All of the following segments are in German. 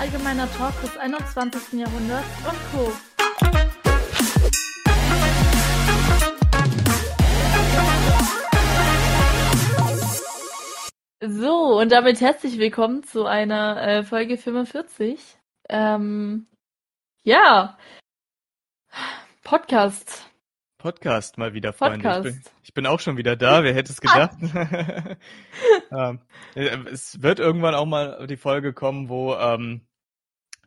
allgemeiner Talk des 21. Jahrhunderts und Co. So, und damit herzlich willkommen zu einer äh, Folge 45. Ähm, ja, Podcast. Podcast mal wieder, Freunde. Podcast. Ich, bin, ich bin auch schon wieder da. Wer hätte es gedacht? ähm, es wird irgendwann auch mal die Folge kommen, wo ähm,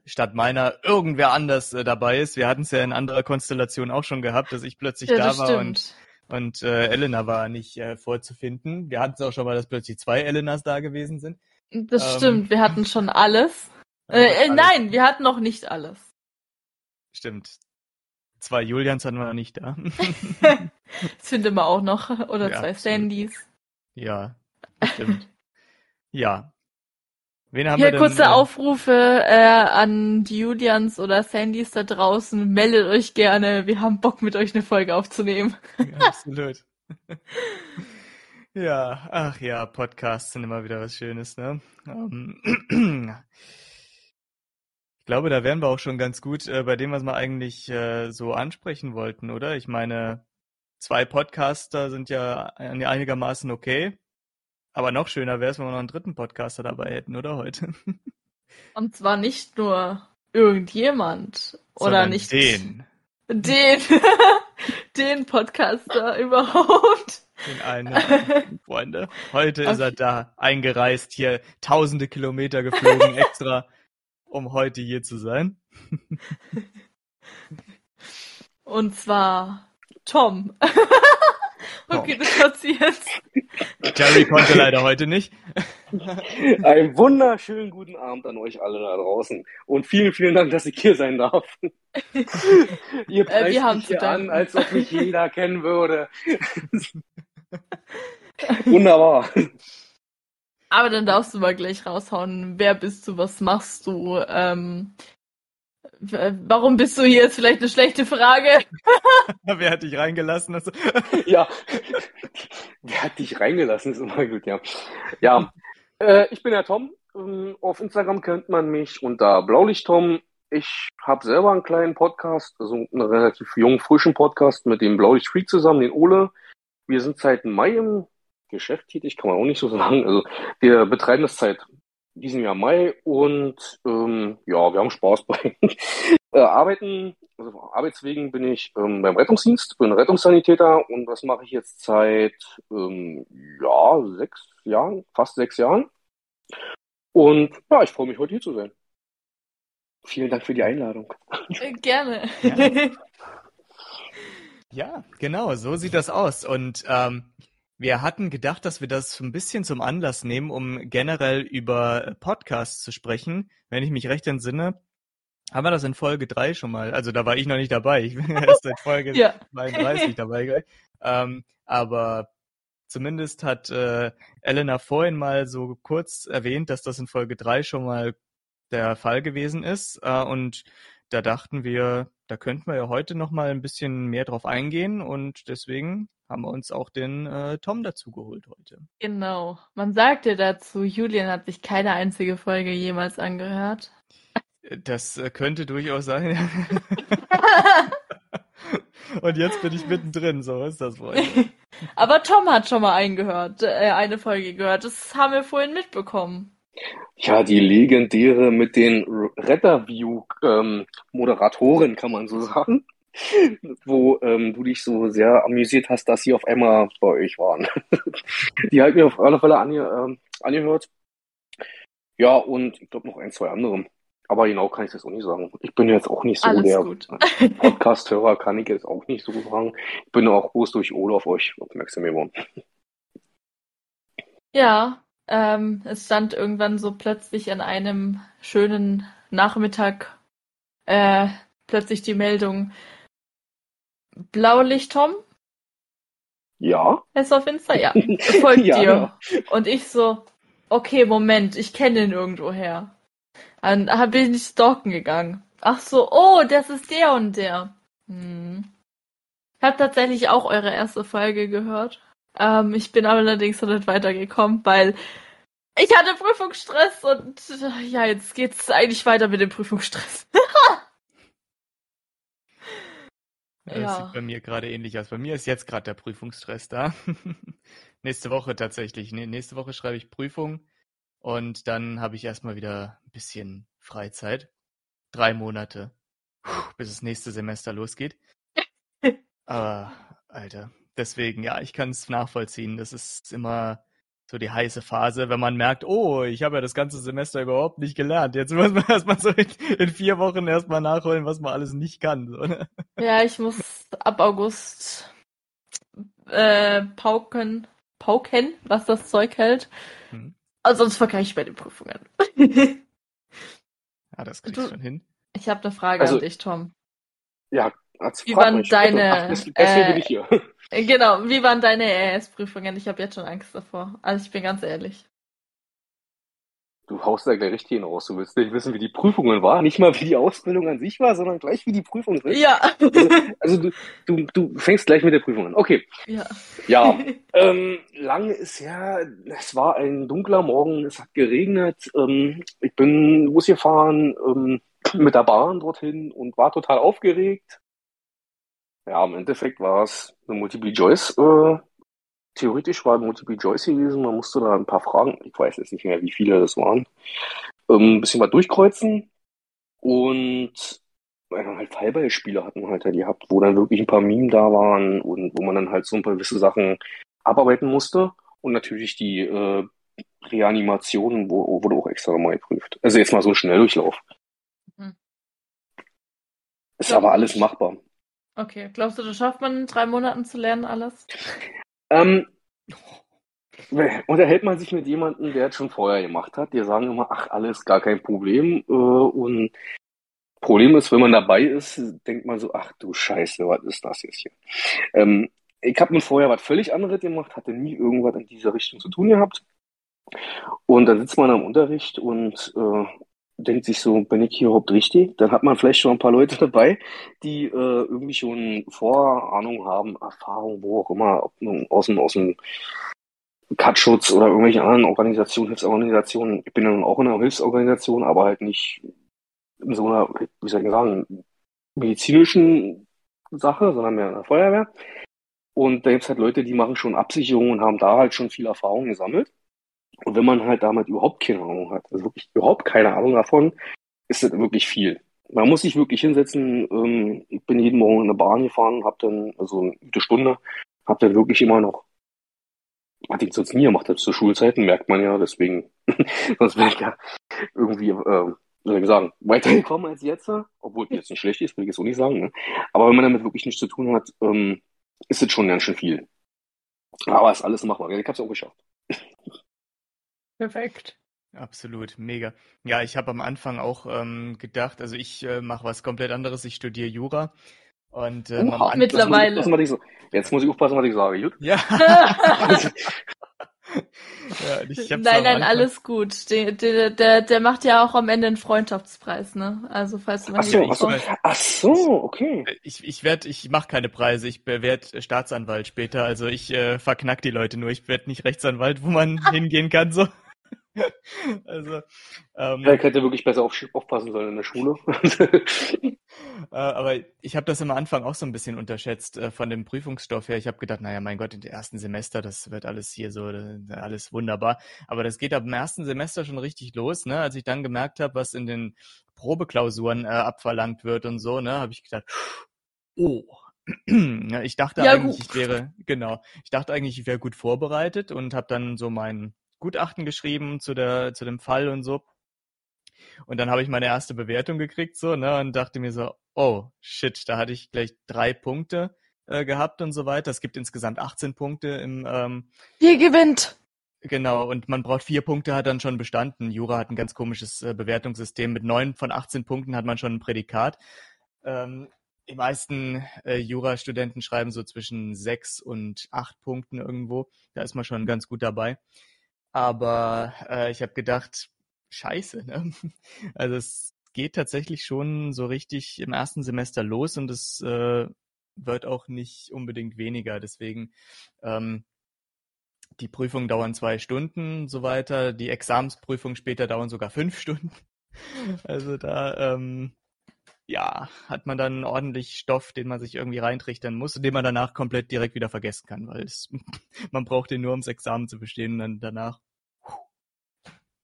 statt meiner irgendwer anders äh, dabei ist. Wir hatten es ja in anderer Konstellation auch schon gehabt, dass ich plötzlich Ja, da war und stimmt. und äh, Elena war nicht äh, vorzufinden. Wir hatten es auch schon mal, dass plötzlich zwei Elenas da gewesen sind. Das ähm, stimmt, wir hatten schon alles. Äh, Äh, alles. nein, wir hatten noch nicht alles. Stimmt. Zwei Julians hatten wir noch nicht da. Das finden wir auch noch. Oder Ja, zwei absolut. Sandys. ja, stimmt. ja. Wen haben Hier wir denn? kurze äh, Aufrufe äh, an die Julians oder Sandys da draußen. Meldet euch gerne. Wir haben Bock, mit euch eine Folge aufzunehmen. Absolut. Ja, ach ja, Podcasts sind immer wieder was Schönes, ne? Ähm, ich glaube, da wären wir auch schon ganz gut äh, bei dem, was wir eigentlich äh, so ansprechen wollten, oder? Ich meine, zwei Podcaster sind ja ein- einigermaßen okay, aber noch schöner wäre es, wenn wir noch einen dritten Podcaster dabei hätten, oder heute? Und zwar nicht nur irgendjemand. Oder nicht den, den, den Podcaster überhaupt. den einen, Freunde. Heute ist Okay. er da, eingereist, hier tausende Kilometer geflogen, extra, um heute hier zu sein. Und zwar Tom. Okay, das passiert. Jerry konnte leider heute nicht. Einen wunderschönen guten Abend an euch alle da draußen. Und vielen, vielen Dank, dass ich hier sein darf. Ihr preist Äh, wir haben mich hier an, als ob mich jeder kennen würde. Wunderbar. Aber dann darfst du mal gleich raushauen, wer bist du, was machst du, ähm, warum bist du hier, ist vielleicht eine schlechte Frage. Wer hat dich reingelassen? Also, Ja. Wer hat dich reingelassen? Ist immer gut, ja. Ja. Äh, ich bin der Tom. Ähm, Auf Instagram kennt man mich unter Blaulicht-Tom. Ich habe selber einen kleinen Podcast, also einen relativ jungen, frischen Podcast mit dem Blaulicht Freak zusammen, den Ole. Wir sind seit Mai im Geschäft tätig, kann man auch nicht so sagen. Also wir betreiben das seit diesem Jahr Mai und ähm, ja, wir haben Spaß bei äh, Arbeiten. Also auf Arbeitswegen bin ich ähm, beim Rettungsdienst, bin Rettungssanitäter und das mache ich jetzt seit ähm, ja sechs Jahren, fast sechs Jahren. Und ja, ich freue mich heute hier zu sein. Vielen Dank für die Einladung. Äh, Gerne. Ja. ja, genau, so sieht das aus. Und ähm, wir hatten gedacht, dass wir das ein bisschen zum Anlass nehmen, um generell über Podcasts zu sprechen. Wenn ich mich recht entsinne, haben wir das in Folge 3 schon mal. Also da war ich noch nicht dabei. Ich bin erst seit Folge Ja. 32 dabei. Ähm, aber zumindest hat äh, Elena vorhin mal so kurz erwähnt, dass das in Folge 3 schon mal der Fall gewesen ist. Äh, und da dachten wir, da könnten wir ja heute noch mal ein bisschen mehr drauf eingehen. Und deswegen haben wir uns auch den äh, Tom dazu geholt heute. Genau. Man sagte dazu, Julian hat sich keine einzige Folge jemals angehört. Das äh, könnte durchaus sein. Und jetzt bin ich mittendrin, so ist das wohl. Aber Tom hat schon mal eingehört, äh, eine Folge gehört. Das haben wir vorhin mitbekommen. Ja, die legendäre mit den Retterview-Moderatoren, kann man so sagen, wo ähm, du dich so sehr amüsiert hast, dass sie auf einmal bei euch waren. Die halt mir auf alle Fälle ange ähm, angehört. Ja, und ich glaube noch ein, zwei andere. Aber genau kann ich das auch nicht sagen. Ich bin jetzt auch nicht so Alles der. Podcast-Hörer, kann ich jetzt auch nicht so sagen. Ich bin auch bloß durch Ole auf euch aufmerksam geworden. Ja, ähm, es stand irgendwann so plötzlich an einem schönen Nachmittag äh, plötzlich die Meldung Blaulicht Tom Ja? ist auf Insta, ja, folgt Ja, dir. Und ich so, okay, Moment, ich kenne ihn irgendwoher. Dann bin ich stalken gegangen. Ach so, oh, das ist der und der. Hm. Ich habe tatsächlich auch eure erste Folge gehört. Ähm, ich bin allerdings noch nicht weitergekommen, weil Ich hatte Prüfungsstress und ja, jetzt geht's eigentlich weiter mit dem Prüfungsstress. Ja, Das sieht bei mir gerade ähnlich aus. Bei mir ist jetzt gerade der Prüfungsstress da. Nächste Woche tatsächlich. Nächste Woche schreibe ich Prüfung und dann habe ich erstmal wieder ein bisschen Freizeit. Drei Monate, bis das nächste Semester losgeht. Aber, Alter, deswegen, ja, ich kann es nachvollziehen. Das ist immer so die heiße Phase, wenn man merkt, oh, ich habe ja das ganze Semester überhaupt nicht gelernt. Jetzt muss man erstmal so in, in vier Wochen erstmal nachholen, was man alles nicht kann. So, ne? Ja, ich muss ab August äh, pauken, pauken, was das Zeug hält. Hm. Also sonst vergleiche ich bei den Prüfungen. Ja, das kriegst Du- schon hin. Ich habe eine Frage Also- an dich, Tom. Ja, als Wie waren deine, Ach, des- deswegen äh, bin ich hier. Genau, wie waren deine RS-Prüfungen? Ich habe jetzt schon Angst davor. Also ich bin ganz ehrlich. Du haust da gleich richtig hin raus. Du willst nicht wissen, wie die Prüfungen waren. Nicht mal, wie die Ausbildung an sich war, sondern gleich, wie die Prüfungen sind. Ja. Also du, du, du fängst gleich mit der Prüfung an. Okay. ja. Ja, ähm, lange ist ja, es war ein dunkler Morgen, es hat geregnet. Ähm, ich bin losgefahren ähm, mit der Bahn dorthin und war total aufgeregt. Ja, im Endeffekt war es eine Multiple Choice. Äh, theoretisch war Multiple Choice gewesen. Man musste da ein paar Fragen, ich weiß jetzt nicht mehr, wie viele das waren, ähm, ein bisschen mal durchkreuzen. Und weil dann halt Fallbeispiele hatten wir halt da gehabt, wo dann wirklich ein paar Meme da waren und wo man dann halt so ein paar gewisse Sachen abarbeiten musste. Und natürlich die äh, Reanimationen wo, wurde auch extra nochmal geprüft. Also jetzt mal so ein Schnelldurchlauf. Mhm. Ist Ja, aber alles machbar. Okay, glaubst du, das schafft man in drei Monaten zu lernen alles? Ähm, unterhält man sich mit jemandem, der es schon vorher gemacht hat, die sagen immer, ach, alles gar kein Problem. Äh, und Problem ist, wenn man dabei ist, denkt man so, ach du Scheiße, was ist das jetzt hier? Ähm, ich habe mir vorher was völlig anderes gemacht, hatte nie irgendwas in dieser Richtung zu tun gehabt. Und dann sitzt man am Unterricht und äh, denkt sich so, bin ich hier überhaupt richtig? Dann hat man vielleicht schon ein paar Leute dabei, die äh, irgendwie schon Vorahnung haben, Erfahrung, wo auch immer, ob nun aus dem, aus dem Cutschutz oder irgendwelche anderen Organisationen, Hilfsorganisationen. Ich bin ja nun auch in einer Hilfsorganisation, aber halt nicht in so einer, wie soll ich sagen, medizinischen Sache, sondern mehr in der Feuerwehr. Und da gibt's halt Leute, die machen schon Absicherungen und haben da halt schon viel Erfahrung gesammelt. Und wenn man halt damit überhaupt keine Ahnung hat, also wirklich überhaupt keine Ahnung davon, ist das wirklich viel. Man muss sich wirklich hinsetzen. Ähm, ich bin jeden Morgen in eine Bahn gefahren, habe dann, also eine gute Stunde, habe dann wirklich immer noch, hatte ich sonst nie gemacht, das zu Schulzeiten, merkt man ja, deswegen, sonst wäre ich ja irgendwie, äh, soll ich sagen, weitergekommen als jetzt, obwohl jetzt nicht schlecht ist, will ich jetzt so nicht sagen. Ne? Aber wenn man damit wirklich nichts zu tun hat, ähm, ist es schon ganz schön viel. Aber ist alles machbar. Ich hab's auch geschafft. Perfekt. Absolut, mega. Ja, ich habe am Anfang auch ähm, gedacht, also ich äh, mache was komplett anderes, ich studiere Jura. Und An- mit- Mittlerweile. Jetzt muss, ich aufpassen, was ich, so- jetzt muss ich aufpassen, was ich sage. Gut? Ja. ja ich nein, nein, Anfang- alles gut. Der, der, der, der macht ja auch am Ende einen Freundschaftspreis, ne? Also falls du mal Ach so, ach so, ach so, okay. Ich, ich werde, ich mache keine Preise, ich werde Staatsanwalt später, also ich äh, verknack die Leute nur, ich werde nicht Rechtsanwalt, wo man hingehen kann, so. also, ähm, Ja, ich hätte wirklich besser auf, aufpassen sollen in der Schule. Äh, aber ich habe das am Anfang auch so ein bisschen unterschätzt äh, von dem Prüfungsstoff her. Ich habe gedacht, naja, mein Gott, in den ersten Semester, das wird alles hier so, äh, alles wunderbar. Aber das geht ab dem ersten Semester schon richtig los, ne? Als ich dann gemerkt habe, was in den Probeklausuren äh, abverlangt wird und so, ne, habe ich gedacht, oh. Ja, ich dachte Ja, eigentlich, gut. ich wäre, genau, ich dachte eigentlich, ich wäre gut vorbereitet und habe dann so mein Gutachten geschrieben zu der, zu dem Fall und so. Und dann habe ich meine erste Bewertung gekriegt, so, ne, und dachte mir so, oh, shit, da hatte ich gleich drei Punkte äh, gehabt und so weiter. Es gibt insgesamt 18 Punkte im, ähm, Ihr gewinnt. genau, und man braucht vier Punkte, hat dann schon bestanden. Jura hat ein ganz komisches äh, Bewertungssystem. Mit neun von 18 Punkten hat man schon ein Prädikat. Ähm, die meisten äh, Jurastudenten schreiben so zwischen sechs und acht Punkten irgendwo. Da ist man schon ganz gut dabei. Aber äh, ich habe gedacht, scheiße, ne? Also es geht tatsächlich schon so richtig im ersten Semester los und es äh, wird auch nicht unbedingt weniger. Deswegen ähm, die Prüfungen dauern zwei Stunden, so weiter. Die Examensprüfungen später dauern sogar fünf Stunden. Also da, ähm, ja, hat man dann ordentlich Stoff, den man sich irgendwie reintrichtern muss und den man danach komplett direkt wieder vergessen kann, weil es, man braucht den nur, ums Examen zu bestehen und dann danach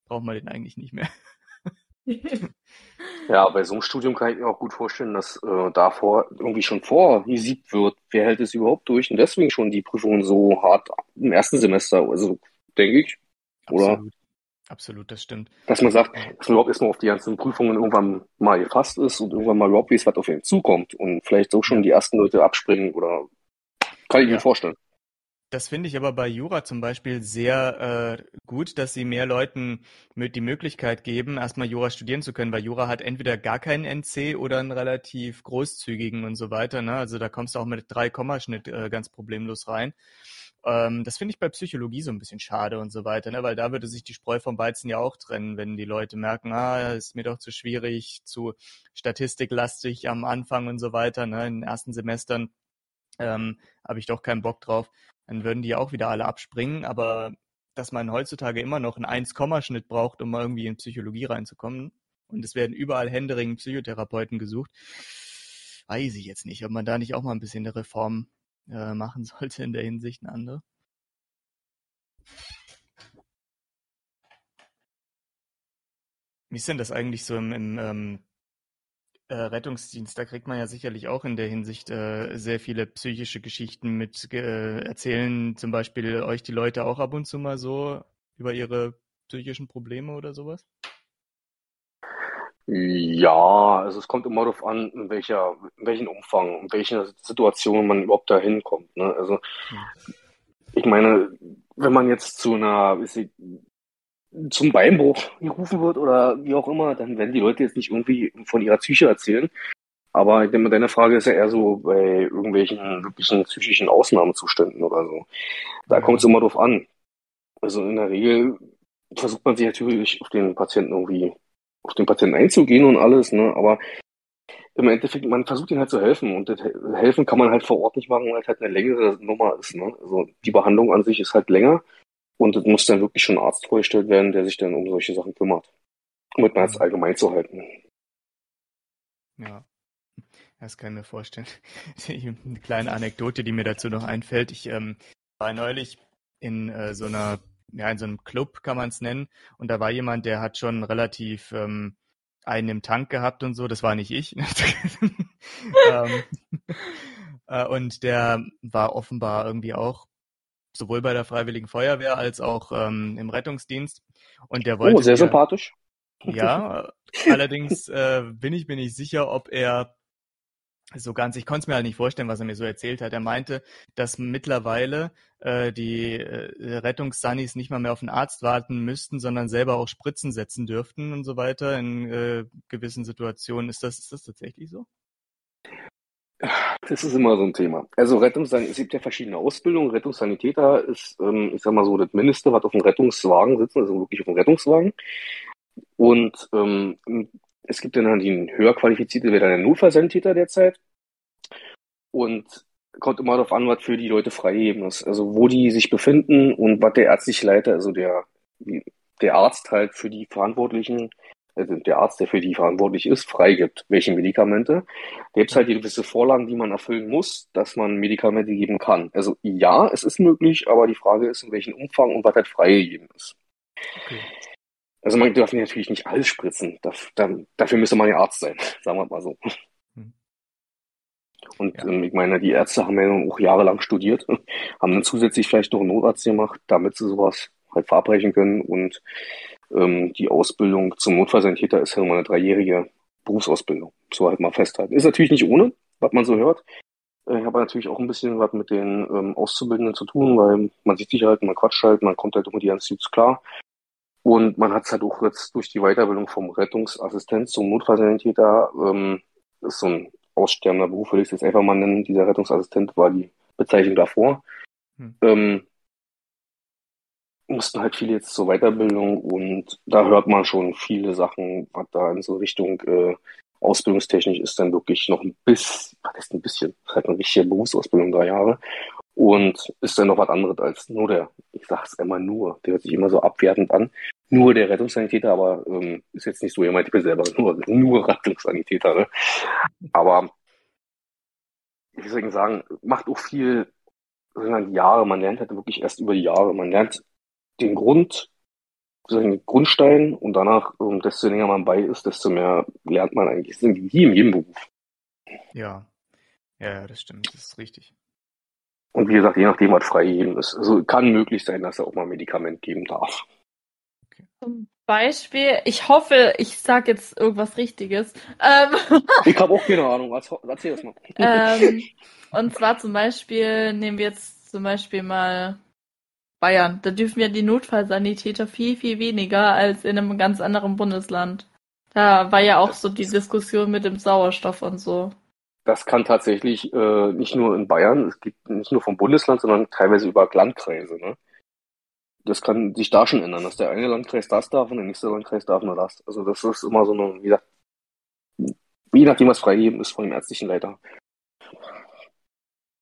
braucht man den eigentlich nicht mehr. Ja, bei so einem Studium kann ich mir auch gut vorstellen, dass äh, davor irgendwie schon vorgesiebt wird, wer hält es überhaupt durch und deswegen schon die Prüfungen so hart im ersten Semester, also denke ich, oder? Absolut. Absolut, das stimmt. Dass man sagt, dass man überhaupt erstmal auf die ganzen Prüfungen irgendwann mal gefasst ist und irgendwann mal überhaupt weiß, was auf ihn zukommt und vielleicht so schon die ersten Leute abspringen oder kann ich Ja. mir vorstellen. Das finde ich aber bei Jura zum Beispiel sehr äh, gut, dass sie mehr Leuten mit die Möglichkeit geben, erstmal Jura studieren zu können, weil Jura hat entweder gar keinen NC oder einen relativ großzügigen und so weiter. Ne? Also da kommst du auch mit drei Kommaschnitt äh, ganz problemlos rein. Ähm, das finde ich bei Psychologie so ein bisschen schade und so weiter, ne? weil da würde sich die Spreu vom Weizen ja auch trennen, wenn die Leute merken, ah, ist mir doch zu schwierig, zu statistiklastig am Anfang und so weiter, ne? in den ersten Semestern ähm, habe ich doch keinen Bock drauf dann würden die auch wieder alle abspringen. Aber dass man heutzutage immer noch einen 1-Komma-Schnitt braucht, um irgendwie in Psychologie reinzukommen, und es werden überall händeringend Psychotherapeuten gesucht, weiß ich jetzt nicht, ob man da nicht auch mal ein bisschen eine Reform äh, machen sollte in der Hinsicht, eine andere. Wie ist denn das eigentlich so im, im ähm, äh, Rettungsdienst? Da kriegt man ja sicherlich auch in der Hinsicht äh, sehr viele psychische Geschichten mit. Äh, erzählen zum Beispiel euch die Leute auch ab und zu mal so über ihre psychischen Probleme oder sowas? Ja, also es kommt immer darauf an, in welcher, in welchem Umfang, in welcher Situation man überhaupt da hinkommt. Ne? Also ich meine, wenn man jetzt zu einer, sie, zum Beinbruch gerufen wird oder wie auch immer, dann werden die Leute jetzt nicht irgendwie von ihrer Psyche erzählen. Aber ich denke, deine Frage ist ja eher so bei irgendwelchen wirklichen psychischen Ausnahmezuständen oder so. Da Ja. kommt es immer drauf an. Also in der Regel versucht man sich natürlich auf den Patienten irgendwie, auf den Patienten einzugehen und alles, ne? Aber im Endeffekt, man versucht ihnen halt zu helfen und das He- helfen kann man halt vor Ort nicht machen, weil es halt eine längere Nummer ist, ne? Also die Behandlung an sich ist halt länger und es muss dann wirklich schon ein Arzt vorgestellt werden, der sich dann um solche Sachen kümmert. Um mal jetzt allgemein zu halten. Ja, das kann ich mir vorstellen. Eine kleine Anekdote, die mir dazu noch einfällt. Ich ähm, war neulich in äh, so einer, ja, in so einem Club kann man es nennen, und da war jemand, der hat schon relativ ähm, einen im Tank gehabt und so. Das war nicht ich. ähm, äh, und der war offenbar irgendwie auch sowohl bei der Freiwilligen Feuerwehr als auch ähm, im Rettungsdienst. Und der wollte Oh, sehr sympathisch. ja, allerdings äh, bin ich mir nicht sicher, ob er so ganz, ich konnte es mir halt nicht vorstellen, was er mir so erzählt hat. Er meinte, dass mittlerweile äh, die äh, Rettungssannis nicht mal mehr auf den Arzt warten müssten, sondern selber auch Spritzen setzen dürften und so weiter in äh, gewissen Situationen. Ist das, ist das tatsächlich so? Das ist immer so ein Thema. Also Rettungssan es gibt ja verschiedene Ausbildungen. Rettungssanitäter ist, ähm, ich sag mal so, das Mindeste, was auf dem Rettungswagen sitzen, also wirklich auf dem Rettungswagen. Und ähm, es gibt dann die höher qualifizierte, wäre dann der Notfallsanitäter derzeit. Und kommt immer darauf an, was für die Leute freigegeben ist. Also wo die sich befinden und was der ärztliche Leiter, also der, der Arzt halt für die Verantwortlichen, also der Arzt, der für die verantwortlich ist, freigibt, welche Medikamente. Da gibt es halt gewisse Vorlagen, die man erfüllen muss, dass man Medikamente geben kann. Also ja, es ist möglich, aber die Frage ist, in welchem Umfang und was halt freigegeben ist. Okay. Also man darf natürlich nicht alles spritzen. Dafür müsste man ja Arzt sein, sagen wir mal so. Hm. Und Ja. ähm, ich meine, die Ärzte haben ja nun auch jahrelang studiert, haben dann zusätzlich vielleicht noch einen Notarzt gemacht, damit sie sowas halt verabreichen können. Und ähm, die Ausbildung zum Notfallsanitäter ist ja immer eine dreijährige Berufsausbildung. So halt mal festhalten. Ist natürlich nicht ohne, was man so hört. Äh, Ich habe natürlich auch ein bisschen was mit den ähm, Auszubildenden zu tun, weil man sieht sich halt, man quatscht halt, man kommt halt immer die ganze Zeit klar. Und man hat es halt auch jetzt durch die Weiterbildung vom Rettungsassistent zum Notfallsanitäter, ähm, das ist so ein aussterbender Beruf, würde ich es jetzt einfach mal nennen. Dieser Rettungsassistent war die Bezeichnung davor. Hm. Ähm, mussten halt viele jetzt zur Weiterbildung und da hört man schon viele Sachen, was da in so Richtung äh, ausbildungstechnisch ist dann wirklich noch ein bisschen, was ist ein bisschen, das ist halt eine richtige Berufsausbildung, drei Jahre. und ist dann noch was anderes als nur der, ich sag's immer nur, der hört sich immer so abwertend an, nur der Rettungssanitäter, aber ähm, ist jetzt nicht so, ihr meint, ich bin selber nur, nur Rettungssanitäter, ne? Aber wie soll ich sagen, macht auch viel die Jahre, man lernt halt wirklich erst über die Jahre, man lernt den Grund, den Grundstein und danach, ähm, desto länger man bei ist, desto mehr lernt man eigentlich, wie in jedem Beruf. Ja, ja, das stimmt, das ist richtig. Und wie gesagt, je nachdem, was freigegeben ist. Also kann möglich sein, dass er auch mal Medikament geben darf. Zum Beispiel, ich hoffe, ich sage jetzt irgendwas Richtiges. Ähm, ich habe auch keine Ahnung, erzähl das mal. ähm, und zwar zum Beispiel, nehmen wir jetzt zum Beispiel mal Bayern. Da dürfen ja die Notfallsanitäter viel, viel weniger als in einem ganz anderen Bundesland. Da war ja auch so die Diskussion mit dem Sauerstoff und so. Das kann tatsächlich äh, nicht nur in Bayern, es gibt nicht nur vom Bundesland, sondern teilweise über Landkreise. Ne? Das kann sich da schon ändern, dass der eine Landkreis das darf und der nächste Landkreis darf nur das. Also das ist immer so eine, wie gesagt, je nachdem, was freigegeben ist von dem ärztlichen Leiter.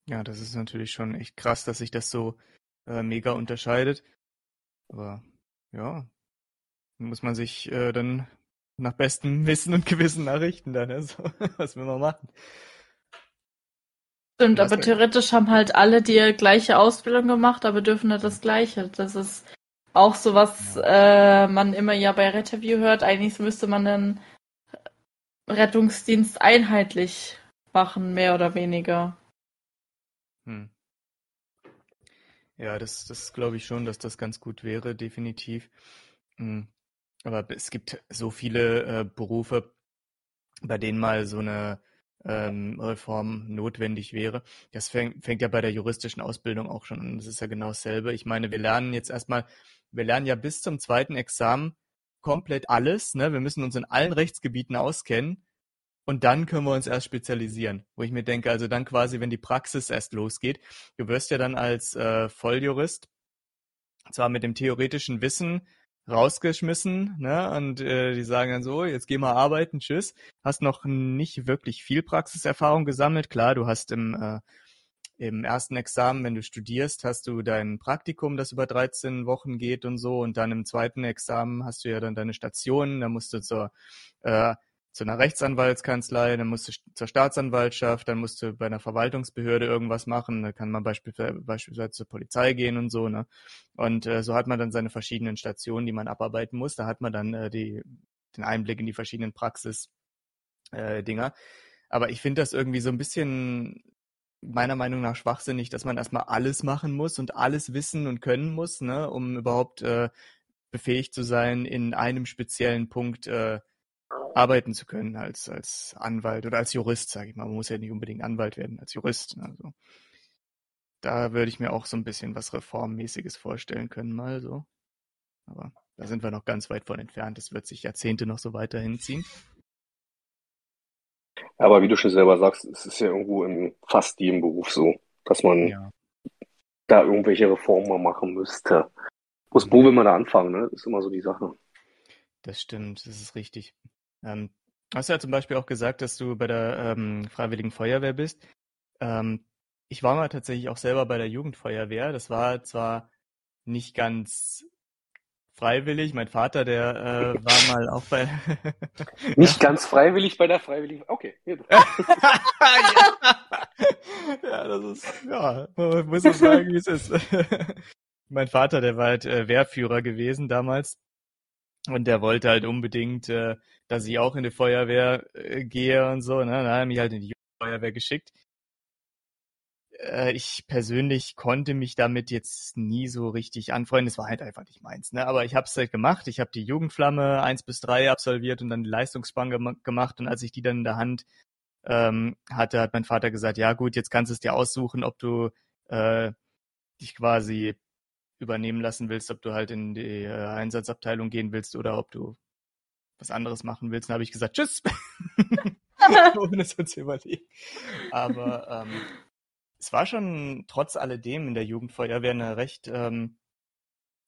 Ja, das ist natürlich schon echt krass, dass sich das so äh, mega unterscheidet. Aber ja, muss man sich äh, dann nach bestem Wissen und Gewissen nachrichten dann. Also, was will man machen? Stimmt, aber theoretisch haben halt alle die gleiche Ausbildung gemacht, aber dürfen nicht das Gleiche. Das ist auch so, was ja. äh, man immer ja bei Retterview hört. Eigentlich müsste man den Rettungsdienst einheitlich machen, mehr oder weniger. Hm. Ja, das, das glaube ich schon, dass das ganz gut wäre, definitiv. Hm. Aber es gibt so viele äh, Berufe, bei denen mal so eine ähm, Reform notwendig wäre. Das fängt, fängt ja bei der juristischen Ausbildung auch schon an. Das ist ja genau dasselbe. Ich meine, wir lernen jetzt erstmal, wir lernen ja bis zum zweiten Examen komplett alles. Ne? Wir müssen uns in allen Rechtsgebieten auskennen. Und dann können wir uns erst spezialisieren. Wo ich mir denke, also dann quasi, wenn die Praxis erst losgeht. Du wirst ja dann als äh, Volljurist zwar mit dem theoretischen Wissen rausgeschmissen, ne? Und äh, die sagen dann so, jetzt geh mal arbeiten, tschüss. Hast noch nicht wirklich viel Praxiserfahrung gesammelt. Klar, du hast im äh, im ersten Examen, wenn du studierst, hast du dein Praktikum, das über 13 Wochen geht und so. Und dann im zweiten Examen hast du ja dann deine Stationen. Da musst du zur äh, zu einer Rechtsanwaltskanzlei, dann musst du zur Staatsanwaltschaft, dann musst du bei einer Verwaltungsbehörde irgendwas machen, da kann man beispielsweise, zur Polizei gehen und so, ne? Und äh, so hat man dann seine verschiedenen Stationen, die man abarbeiten muss. Da hat man dann äh, die, den Einblick in die verschiedenen Praxis-Dinger. Äh, Aber ich finde das irgendwie so ein bisschen meiner Meinung nach schwachsinnig, dass man erstmal alles machen muss und alles wissen und können muss, ne, um überhaupt äh, befähigt zu sein, in einem speziellen Punkt äh, arbeiten zu können als, als Anwalt oder als Jurist, sage ich mal. Man muss ja nicht unbedingt Anwalt werden, als Jurist. Also da würde ich mir auch so ein bisschen was Reformmäßiges vorstellen können, mal so. Aber da sind wir noch ganz weit von entfernt. Das wird sich Jahrzehnte noch so weiter hinziehen. Aber wie du schon selber sagst, es ist ja irgendwo in fast jedem Beruf so, dass man ja. da irgendwelche Reformen machen müsste. Wo, wo will man da anfangen, ne? Das ist immer so die Sache. Das stimmt, das ist richtig. Ähm, hast du ja zum Beispiel auch gesagt, dass du bei der ähm, Freiwilligen Feuerwehr bist. Ähm, ich war mal tatsächlich auch selber bei der Jugendfeuerwehr. Das war zwar nicht ganz freiwillig. Mein Vater, der äh, war mal auch bei. nicht ganz freiwillig bei der Freiwilligen. Okay. ja. ja, das ist ja, man muss man sagen, wie es ist. mein Vater, der war halt äh, Wehrführer gewesen damals und der wollte halt unbedingt, äh, dass ich auch in die Feuerwehr äh, gehe und so. Ne? Dann hat er mich halt in die Feuerwehr geschickt. Äh, ich persönlich konnte mich damit jetzt nie so richtig anfreunden. Es war halt einfach nicht meins. Ne? Aber ich habe es halt gemacht. Ich habe die Jugendflamme eins bis drei absolviert und dann die Leistungsspann gem gemacht. Und als ich die dann in der Hand ähm, hatte, hat mein Vater gesagt, ja gut, jetzt kannst du es dir aussuchen, ob du äh, dich quasi übernehmen lassen willst, ob du halt in die äh, Einsatzabteilung gehen willst oder ob du was anderes machen willst. Dann habe ich gesagt, tschüss. Ohne es zu überlegen. Aber ähm, es war schon trotz alledem in der Jugendfeuerwehr eine recht ähm,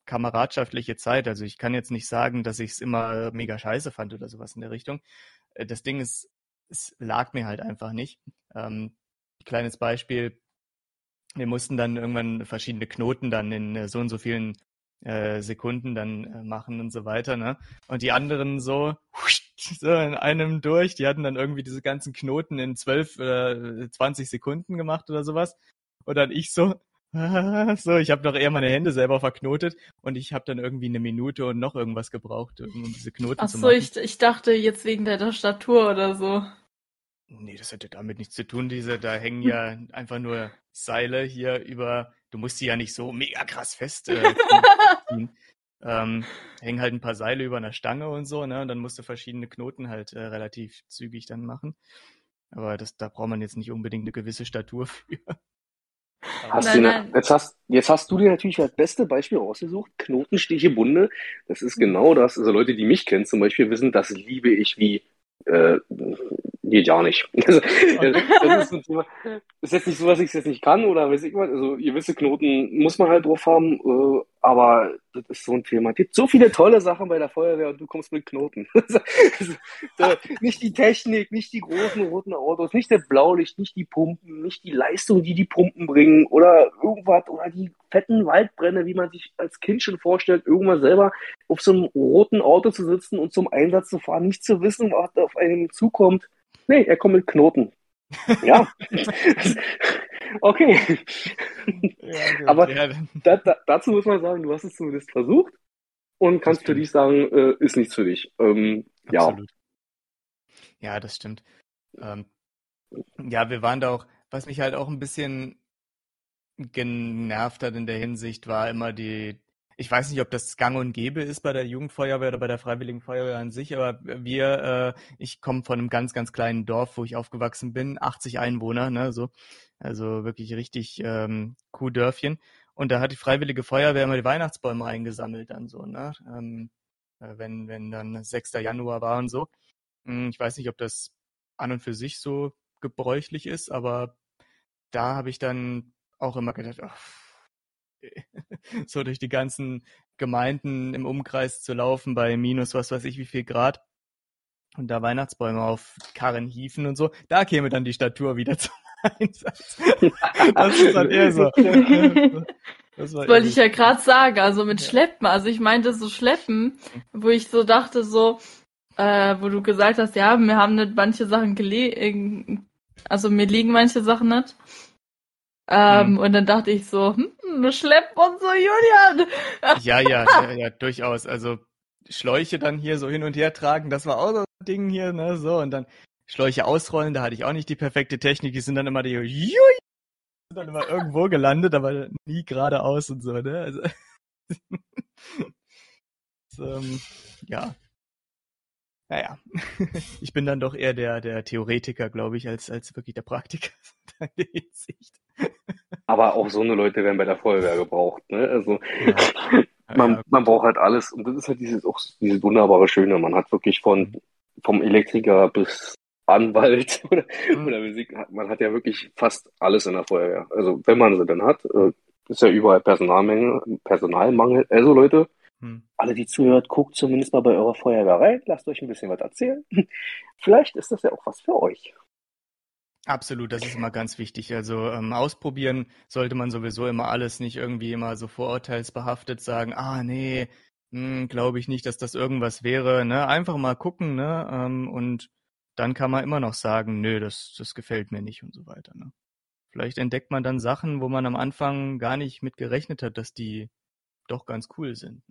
kameradschaftliche Zeit. Also ich kann jetzt nicht sagen, dass ich es immer mega scheiße fand oder sowas in der Richtung. Äh, das Ding ist, es lag mir halt einfach nicht. Ähm, kleines Beispiel, wir mussten dann irgendwann verschiedene Knoten dann in äh, so und so vielen äh, Sekunden dann äh, machen und so weiter, ne? Und die anderen so, so in einem durch, die hatten dann irgendwie diese ganzen Knoten in zwölf oder 20 Sekunden gemacht oder sowas. Und dann ich so, so, ich habe noch eher meine Hände selber verknotet und ich habe dann irgendwie eine Minute und noch irgendwas gebraucht, um diese Knoten Ach zu so, machen. ich, ich dachte jetzt wegen deiner Statur oder so. Nee, das hätte damit nichts zu tun. Diese, da hängen ja einfach nur Seile hier über. Du musst sie ja nicht so mega krass fest äh, ziehen. Ähm, hängen halt ein paar Seile über einer Stange und so, ne? Und dann musst du verschiedene Knoten halt äh, relativ zügig dann machen. Aber das, da braucht man jetzt nicht unbedingt eine gewisse Statur für. Hast Nein, du nein. eine, jetzt, hast, jetzt hast du dir natürlich das beste Beispiel rausgesucht. Knotenstiche Bunde. Das ist genau das. Also Leute, die mich kennen zum Beispiel, wissen, das liebe ich wie äh, geht ja nicht. Also, das ist so ein Thema. Ist jetzt nicht so, dass ich es jetzt nicht kann oder weiß ich was. Also gewisse Knoten muss man halt drauf haben, äh, aber das ist so ein Thema. Es gibt so viele tolle Sachen bei der Feuerwehr und du kommst mit Knoten. Nicht die Technik, nicht die großen roten Autos, nicht der Blaulicht, nicht die Pumpen, nicht die Leistung, die die Pumpen bringen oder irgendwas oder die fetten Waldbrände, wie man sich als Kind schon vorstellt, irgendwann selber auf so einem roten Auto zu sitzen und zum Einsatz zu fahren, nicht zu wissen, was auf einem zukommt. Nee, er kommt mit Knoten. Ja. okay. Ja, gut. Aber ja, da, da, dazu muss man sagen, du hast es zumindest versucht und kannst für dich sagen, äh, ist nichts für dich. Ähm, ja. Absolut. Ja, das stimmt. Ähm, ja, wir waren da auch, was mich halt auch ein bisschen genervt hat in der Hinsicht, war immer die, ich weiß nicht, ob das gang und gäbe ist bei der Jugendfeuerwehr oder bei der Freiwilligen Feuerwehr an sich, aber wir, äh, ich komme von einem ganz, ganz kleinen Dorf, wo ich aufgewachsen bin, 80 Einwohner, ne, so, also wirklich richtig ähm, Kuhdörfchen. Und da hat die Freiwillige Feuerwehr immer die Weihnachtsbäume eingesammelt dann so, ne, ähm, äh, wenn, wenn dann 6. Januar war und so. Hm, Ich weiß nicht, ob das an und für sich so gebräuchlich ist, aber da habe ich dann auch immer gedacht, ach, so durch die ganzen Gemeinden im Umkreis zu laufen bei minus was weiß ich wie viel Grad und da Weihnachtsbäume auf Karren hieven und so, da käme dann die Statur wieder zum Einsatz. Das ist dann eher so. Das, Das wollte ich ja gerade sagen, also mit Schleppen. Also ich meinte so Schleppen, wo ich so dachte, so, äh, wo du gesagt hast, ja, wir haben nicht manche Sachen gelegen, also mir liegen manche Sachen nicht. Ähm, Mhm. Und dann dachte ich so, hm, Schleppen und so, Julian. Ja, ja, ja, ja, durchaus. Also Schläuche dann hier so hin und her tragen, das war auch so ein Ding hier, ne, so. Und dann Schläuche ausrollen, da hatte ich auch nicht die perfekte Technik. Die sind dann immer die, jui, sind dann immer irgendwo gelandet, aber nie geradeaus und so, ne. Also, so, ähm, ja. Naja, ich bin dann doch eher der, der Theoretiker, glaube ich, als, als wirklich der Praktiker in der Hinsicht. Aber auch so eine Leute werden bei der Feuerwehr gebraucht. Ne? Also Ja. man, Ja, man braucht halt alles. Und das ist halt dieses, auch dieses wunderbare Schöne. Man hat wirklich von, vom Elektriker bis Anwalt oder, Mhm. oder Musik, man hat ja wirklich fast alles in der Feuerwehr. Also wenn man sie dann hat, äh, ist ja überall Personalmenge, Personalmangel. Also Leute, Hm. alle, die zuhört, guckt zumindest mal bei eurer Feuerwehr rein, lasst euch ein bisschen was erzählen. Vielleicht ist das ja auch was für euch. Absolut, das ist immer ganz wichtig. Also ähm, ausprobieren sollte man sowieso immer alles, nicht irgendwie immer so vorurteilsbehaftet sagen, ah nee, glaube ich nicht, dass das irgendwas wäre. Ne? Einfach mal gucken, ne? Ähm, und dann kann man immer noch sagen, nö, das, das gefällt mir nicht und so weiter. Ne? Vielleicht entdeckt man dann Sachen, wo man am Anfang gar nicht mit gerechnet hat, dass die doch ganz cool sind.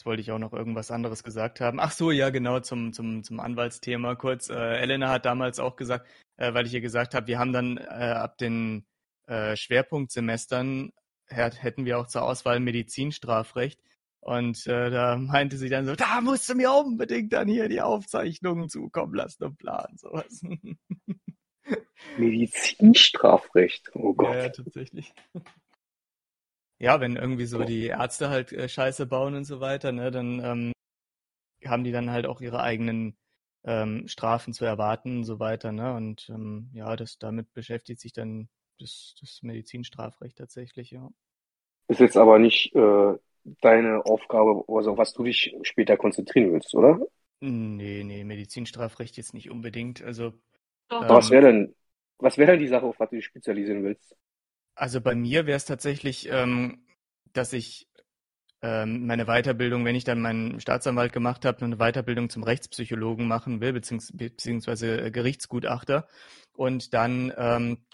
Jetzt wollte ich auch noch irgendwas anderes gesagt haben. Ach so, ja, genau, zum, zum, zum Anwaltsthema kurz. Äh, Elena hat damals auch gesagt, äh, weil ich ihr gesagt habe, wir haben dann äh, ab den äh, Schwerpunktsemestern hätt- hätten wir auch zur Auswahl Medizinstrafrecht. Und äh, da meinte sie dann so, da musst du mir unbedingt dann hier die Aufzeichnungen zukommen lassen und planen, sowas. Medizinstrafrecht. Oh Gott. Ja, ja, tatsächlich. Ja, wenn irgendwie so die Ärzte halt äh, Scheiße bauen und so weiter, ne, dann ähm, haben die dann halt auch ihre eigenen ähm, Strafen zu erwarten und so weiter, ne? Und ähm, ja, das damit beschäftigt sich dann das, das Medizinstrafrecht tatsächlich, ja. Ist jetzt aber nicht äh, deine Aufgabe, also auf was du dich später konzentrieren willst, oder? Nee, nee, Medizinstrafrecht jetzt nicht unbedingt. Also Doch, Ähm, Was wäre denn, was wäre denn die Sache, auf was du dich spezialisieren willst? Also bei mir wäre es tatsächlich, ähm, dass ich ähm, meine Weiterbildung, wenn ich dann meinen Staatsanwalt gemacht habe, eine Weiterbildung zum Rechtspsychologen machen will, beziehungs beziehungsweise äh, Gerichtsgutachter und dann ähm,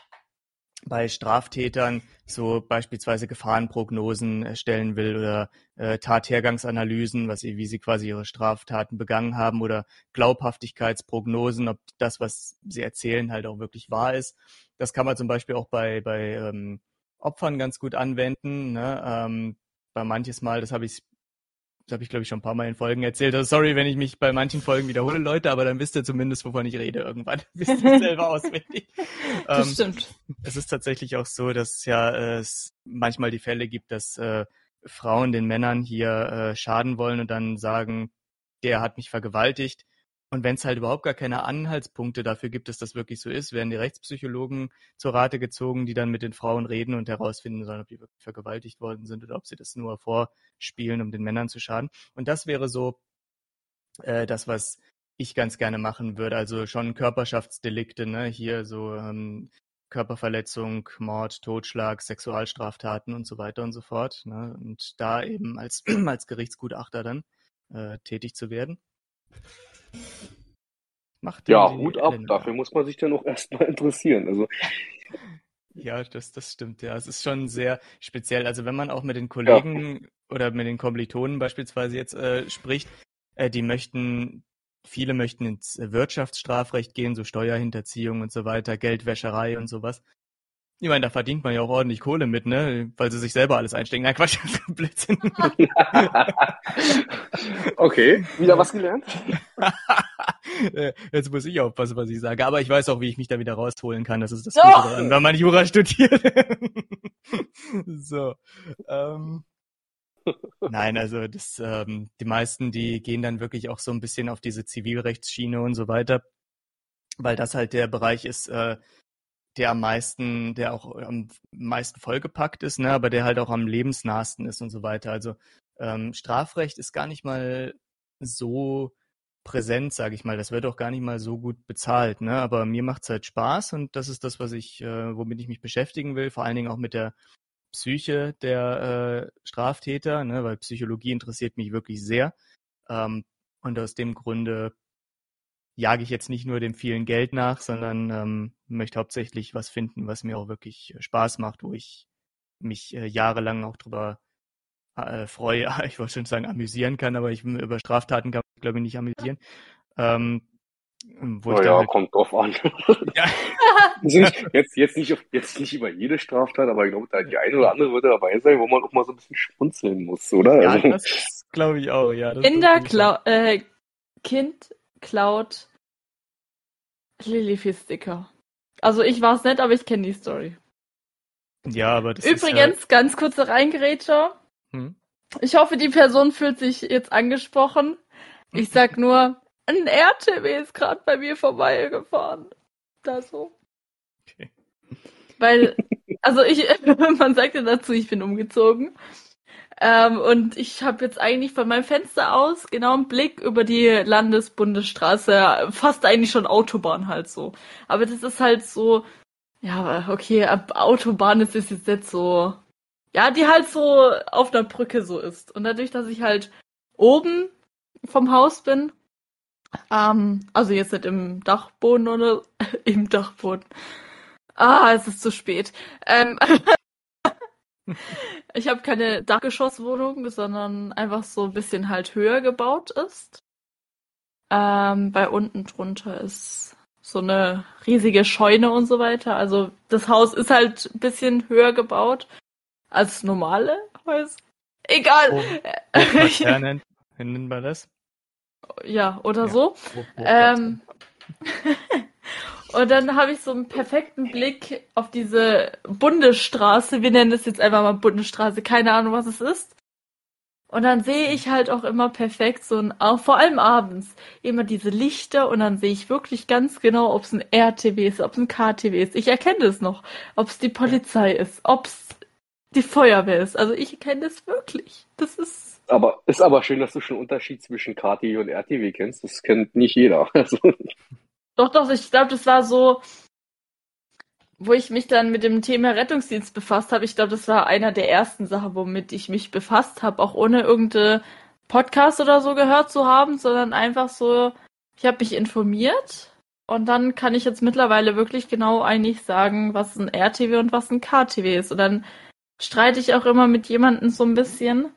bei Straftätern so beispielsweise Gefahrenprognosen erstellen will oder äh, Tathergangsanalysen, was sie, wie sie quasi ihre Straftaten begangen haben oder Glaubhaftigkeitsprognosen, ob das, was sie erzählen, halt auch wirklich wahr ist. Das kann man zum Beispiel auch bei, bei ähm, Opfern ganz gut anwenden. Ne? Ähm, bei manches Mal, das habe ich das habe ich, glaube ich, schon ein paar Mal in Folgen erzählt. Also sorry, wenn ich mich bei manchen Folgen wiederhole, Leute, aber dann wisst ihr zumindest, wovon ich rede irgendwann. wisst ihr selber auswendig. Das ähm, stimmt. Es ist tatsächlich auch so, dass ja äh, es manchmal die Fälle gibt, dass äh, Frauen den Männern hier äh, schaden wollen und dann sagen, der hat mich vergewaltigt. Und wenn es halt überhaupt gar keine Anhaltspunkte dafür gibt, dass das wirklich so ist, werden die Rechtspsychologen zur Rate gezogen, die dann mit den Frauen reden und herausfinden sollen, ob die wirklich vergewaltigt worden sind oder ob sie das nur vorspielen, um den Männern zu schaden. Und das wäre so äh, das, was ich ganz gerne machen würde. Also schon Körperschaftsdelikte, ne? Hier so ähm, Körperverletzung, Mord, Totschlag, Sexualstraftaten und so weiter und so fort. Ne? Und da eben als, als Gerichtsgutachter dann äh, tätig zu werden. Macht ja, Hut ab. Elena. Dafür muss man sich dann auch erstmal interessieren. Also. Ja, das, das stimmt, ja. Es ist schon sehr speziell. Also wenn man auch mit den Kollegen ja. oder mit den Kommilitonen beispielsweise jetzt äh, spricht, äh, die möchten, viele möchten ins Wirtschaftsstrafrecht gehen, so Steuerhinterziehung und so weiter, Geldwäscherei und sowas. Ich meine, da verdient man ja auch ordentlich Kohle mit, ne? Weil sie sich selber alles einstecken. Nein, Quatsch, Blödsinn. okay, wieder was gelernt. Äh, jetzt muss ich aufpassen, was ich sage. Aber ich weiß auch, wie ich mich da wieder rausholen kann. Das ist das Gute daran, wenn man Jura studiert. so. Ähm. Nein, also das, ähm, die meisten, die gehen dann wirklich auch so ein bisschen auf diese Zivilrechtsschiene und so weiter, weil das halt der Bereich ist, äh, der am meisten, der auch am meisten vollgepackt ist, ne, aber der halt auch am lebensnahsten ist und so weiter. Also ähm, Strafrecht ist gar nicht mal so präsent, sage ich mal. Das wird auch gar nicht mal so gut bezahlt, ne? Aber mir macht's halt Spaß und das ist das, was ich, äh, womit ich mich beschäftigen will, vor allen Dingen auch mit der Psyche der äh, Straftäter, ne? Weil Psychologie interessiert mich wirklich sehr. Ähm, und aus dem Grunde jage ich jetzt nicht nur dem vielen Geld nach, sondern ähm, möchte hauptsächlich was finden, was mir auch wirklich äh, Spaß macht, wo ich mich äh, jahrelang auch drüber äh, freue, ich wollte schon sagen, amüsieren kann, aber ich über Straftaten kann ich glaube ich nicht amüsieren. Ähm, wo naja, ich halt... kommt drauf an. Ja. jetzt, jetzt, nicht, jetzt nicht über jede Straftat, aber ich glaube, da die eine oder andere würde dabei sein, wo man auch mal so ein bisschen schmunzeln muss, oder? Ja, also... das glaube ich auch, ja. Kinder, äh, Kind klaut Lilify-Sticker. Also ich war es nicht, aber ich kenne die Story. Ja, aber das Übrigens, ist ja... ganz kurze Reingerätscher. Hm? Ich hoffe, die Person fühlt sich jetzt angesprochen. Ich sag nur, ein RTW ist gerade bei mir vorbeigefahren. Da so. Okay. Weil, also ich, man sagte dazu, ich bin umgezogen. Ähm, und ich habe jetzt eigentlich von meinem Fenster aus genau einen Blick über die Landesbundesstraße, fast eigentlich schon Autobahn halt so. Aber das ist halt so, ja, okay, Autobahn ist es jetzt nicht so, ja, die halt so auf einer Brücke so ist. Und dadurch, dass ich halt oben vom Haus bin, ähm, also jetzt nicht im Dachboden oder im Dachboden. Ah, es ist zu spät. Ähm, ich habe keine Dachgeschosswohnung, sondern einfach so ein bisschen halt höher gebaut ist. Ähm, bei unten drunter ist so eine riesige Scheune und so weiter. Also das Haus ist halt ein bisschen höher gebaut als normale Häuser. Egal. Oh, oh, nennen wir das? Ja, oder ja. so. Wo, wo ähm, und dann habe ich so einen perfekten Blick auf diese Bundesstraße. Wir nennen es jetzt einfach mal Bundesstraße. Keine Ahnung, was es ist. Und dann sehe ich halt auch immer perfekt so ein, auch vor allem abends, immer diese Lichter und dann sehe ich wirklich ganz genau, ob es ein RTW ist, ob es ein KTW ist. Ich erkenne es noch, ob es die Polizei ist, ob es die Feuerwehr ist. Also ich erkenne es wirklich. Das ist. Aber ist aber schön, dass du schon einen Unterschied zwischen KTW und RTW kennst. Das kennt nicht jeder. Also. Doch, doch, ich glaube, das war so. wo ich mich dann mit dem Thema Rettungsdienst befasst habe, ich glaube, das war einer der ersten Sachen, womit ich mich befasst habe, auch ohne irgendeine Podcast oder so gehört zu haben, sondern einfach so, ich habe mich informiert und dann kann ich jetzt mittlerweile wirklich genau eigentlich sagen, was ein RTW und was ein KTW ist. Und dann streite ich auch immer mit jemandem so ein bisschen,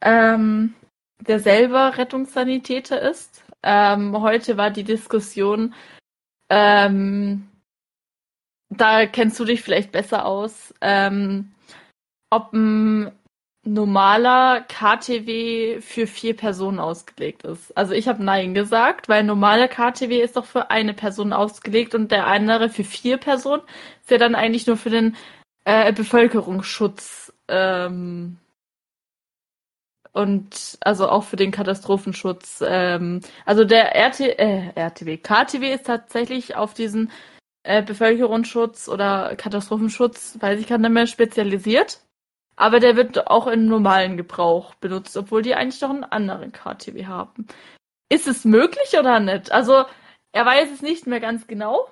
ähm, der selber Rettungssanitäter ist. Ähm, heute war die Diskussion, ähm, da kennst du dich vielleicht besser aus, ähm, ob ein normaler KTW für vier Personen ausgelegt ist. Also ich habe Nein gesagt, weil normaler KTW ist doch für eine Person ausgelegt und der andere für vier Personen ist ja dann eigentlich nur für den äh, Bevölkerungsschutz ähm, und also auch für den Katastrophenschutz. Ähm, also der RT, äh, RTW, KTW ist tatsächlich auf diesen äh, Bevölkerungsschutz oder Katastrophenschutz, weiß ich gar nicht mehr, spezialisiert. Aber der wird auch im normalen Gebrauch benutzt, obwohl die eigentlich noch einen anderen KTW haben. Ist es möglich oder nicht? Also, er weiß es nicht mehr ganz genau.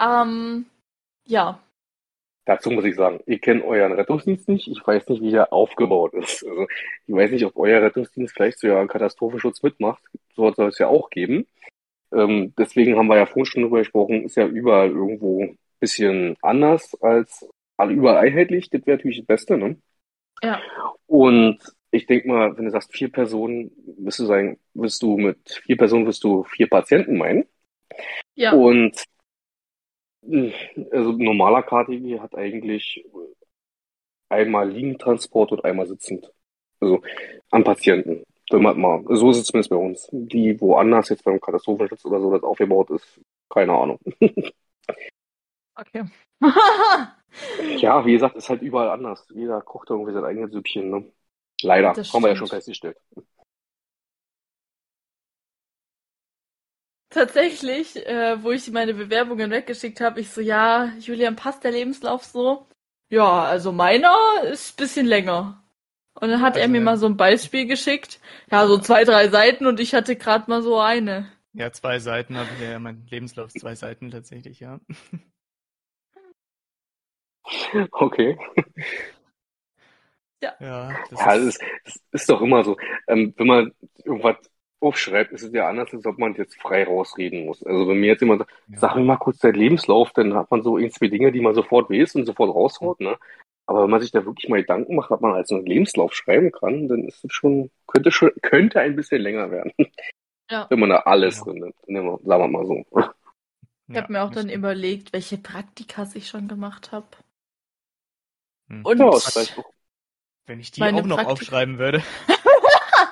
Ähm, ja. Dazu muss ich sagen, ich kenne euren Rettungsdienst nicht. Ich weiß nicht, wie der aufgebaut ist. Also, ich weiß nicht, ob euer Rettungsdienst vielleicht so ja Katastrophenschutz mitmacht. So soll es ja auch geben. Ähm, deswegen haben wir ja vorhin schon drüber gesprochen, ist ja überall irgendwo ein bisschen anders als alle überall einheitlich. Das wäre natürlich das Beste, ne? Ja. Und ich denke mal, wenn du sagst vier Personen, wirst du sagen, wirst du mit vier Personen wirst du vier Patienten meinen. Ja. Und also normaler KTW hat eigentlich einmal Liegentransport und einmal sitzend. Also an Patienten. Wenn man mal, so ist es zumindest bei uns. Die woanders jetzt beim Katastrophenschutz oder so das aufgebaut ist, keine Ahnung. okay. ja, wie gesagt, ist halt überall anders. Jeder kocht irgendwie sein eigenes Süppchen, ne? Leider, Das haben wir ja schon festgestellt. Tatsächlich, äh, wo ich meine Bewerbungen weggeschickt habe, ich so, ja, Julian, passt der Lebenslauf so? Ja, also meiner ist ein bisschen länger. Und dann hat er Also, mir ja. mal so ein Beispiel geschickt. Ja, so zwei, drei Seiten und ich hatte gerade mal so eine. Ja, zwei Seiten habe ich ja, mein Lebenslauf ist zwei Seiten tatsächlich, ja. Okay. Ja, das Ja, das ist, ist, das ist doch immer so. Ähm, wenn man irgendwas aufschreibt, ist es ja anders, als ob man jetzt frei rausreden muss. Also wenn mir jetzt jemand sagt, ja. sag mir mal kurz deinen Lebenslauf, dann hat man so ein, zwei Dinge, die man sofort weiß und sofort raushaut, ne? Aber wenn man sich da wirklich mal Gedanken macht, was man als einen Lebenslauf schreiben kann, dann ist es schon, könnte schon, könnte ein bisschen länger werden. Ja. Wenn man da alles Ja. drin nimmt. Nehmen wir- Sagen wir mal so. Ich habe mir auch dann stimmt. überlegt, welche Praktikas ich schon gemacht habe. Hm. Und Ja, Wenn ich die auch noch Praktika- aufschreiben würde.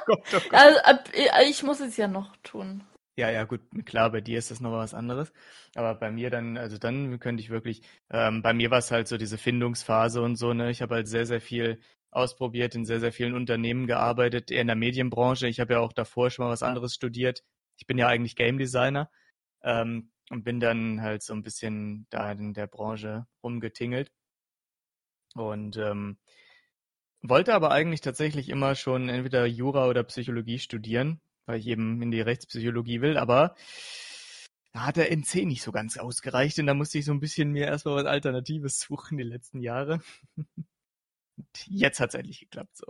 Gott, oh Gott. also, ich muss es ja noch tun. Ja, ja, gut, klar, bei dir ist das noch was anderes. Aber bei mir dann, also dann könnte ich wirklich, ähm, bei mir war es halt so diese Findungsphase und so, ne? Ich habe halt sehr, sehr viel ausprobiert, in sehr, sehr vielen Unternehmen gearbeitet, eher in der Medienbranche. Ich habe ja auch davor schon mal was anderes studiert. Ich bin ja eigentlich Game Designer ähm, und bin dann halt so ein bisschen da in der Branche rumgetingelt. Und ähm, wollte aber eigentlich tatsächlich immer schon entweder Jura oder Psychologie studieren, weil ich eben in die Rechtspsychologie will, aber da hat der NC nicht so ganz ausgereicht und da musste ich so ein bisschen mir erstmal was Alternatives suchen die letzten Jahre. Und jetzt hat's endlich geklappt so.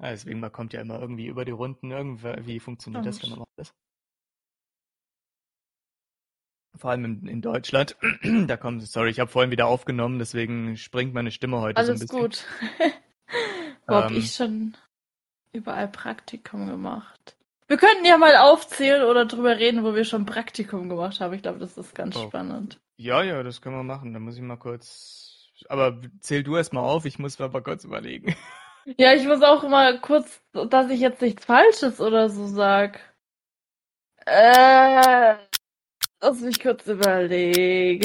Ja, deswegen man kommt ja immer irgendwie über die Runden, irgendwie funktioniert das dann Stimmt. immer alles. Vor allem in, in Deutschland. Da kommt, sorry, ich habe vorhin wieder aufgenommen, deswegen springt meine Stimme heute so ein Alles bisschen. gut. Wo hab Ähm. ich schon überall Praktikum gemacht? Wir könnten ja mal aufzählen oder drüber reden, wo wir schon Praktikum gemacht haben. Ich glaube, das ist ganz Oh. spannend. Ja, ja, das können wir machen. Da muss ich mal kurz. Aber zähl du erst mal auf, ich muss mal kurz überlegen. Ja, ich muss auch mal kurz, dass ich jetzt nichts Falsches oder so sag. Äh, lass mich kurz überlegen.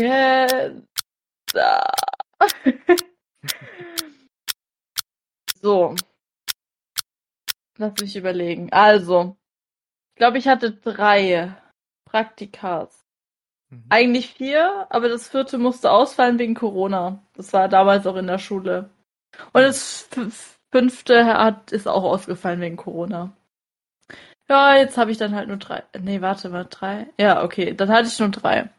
Da. so. Lass mich überlegen. Also, ich glaube, ich hatte drei Praktikas. Mhm. Eigentlich vier, aber das vierte musste ausfallen wegen Corona. Das war damals auch in der Schule. Und das f- fünfte hat, ist auch ausgefallen wegen Corona. Ja, jetzt habe ich dann halt nur drei. Nee, warte mal, drei. Ja, okay, dann hatte ich nur drei.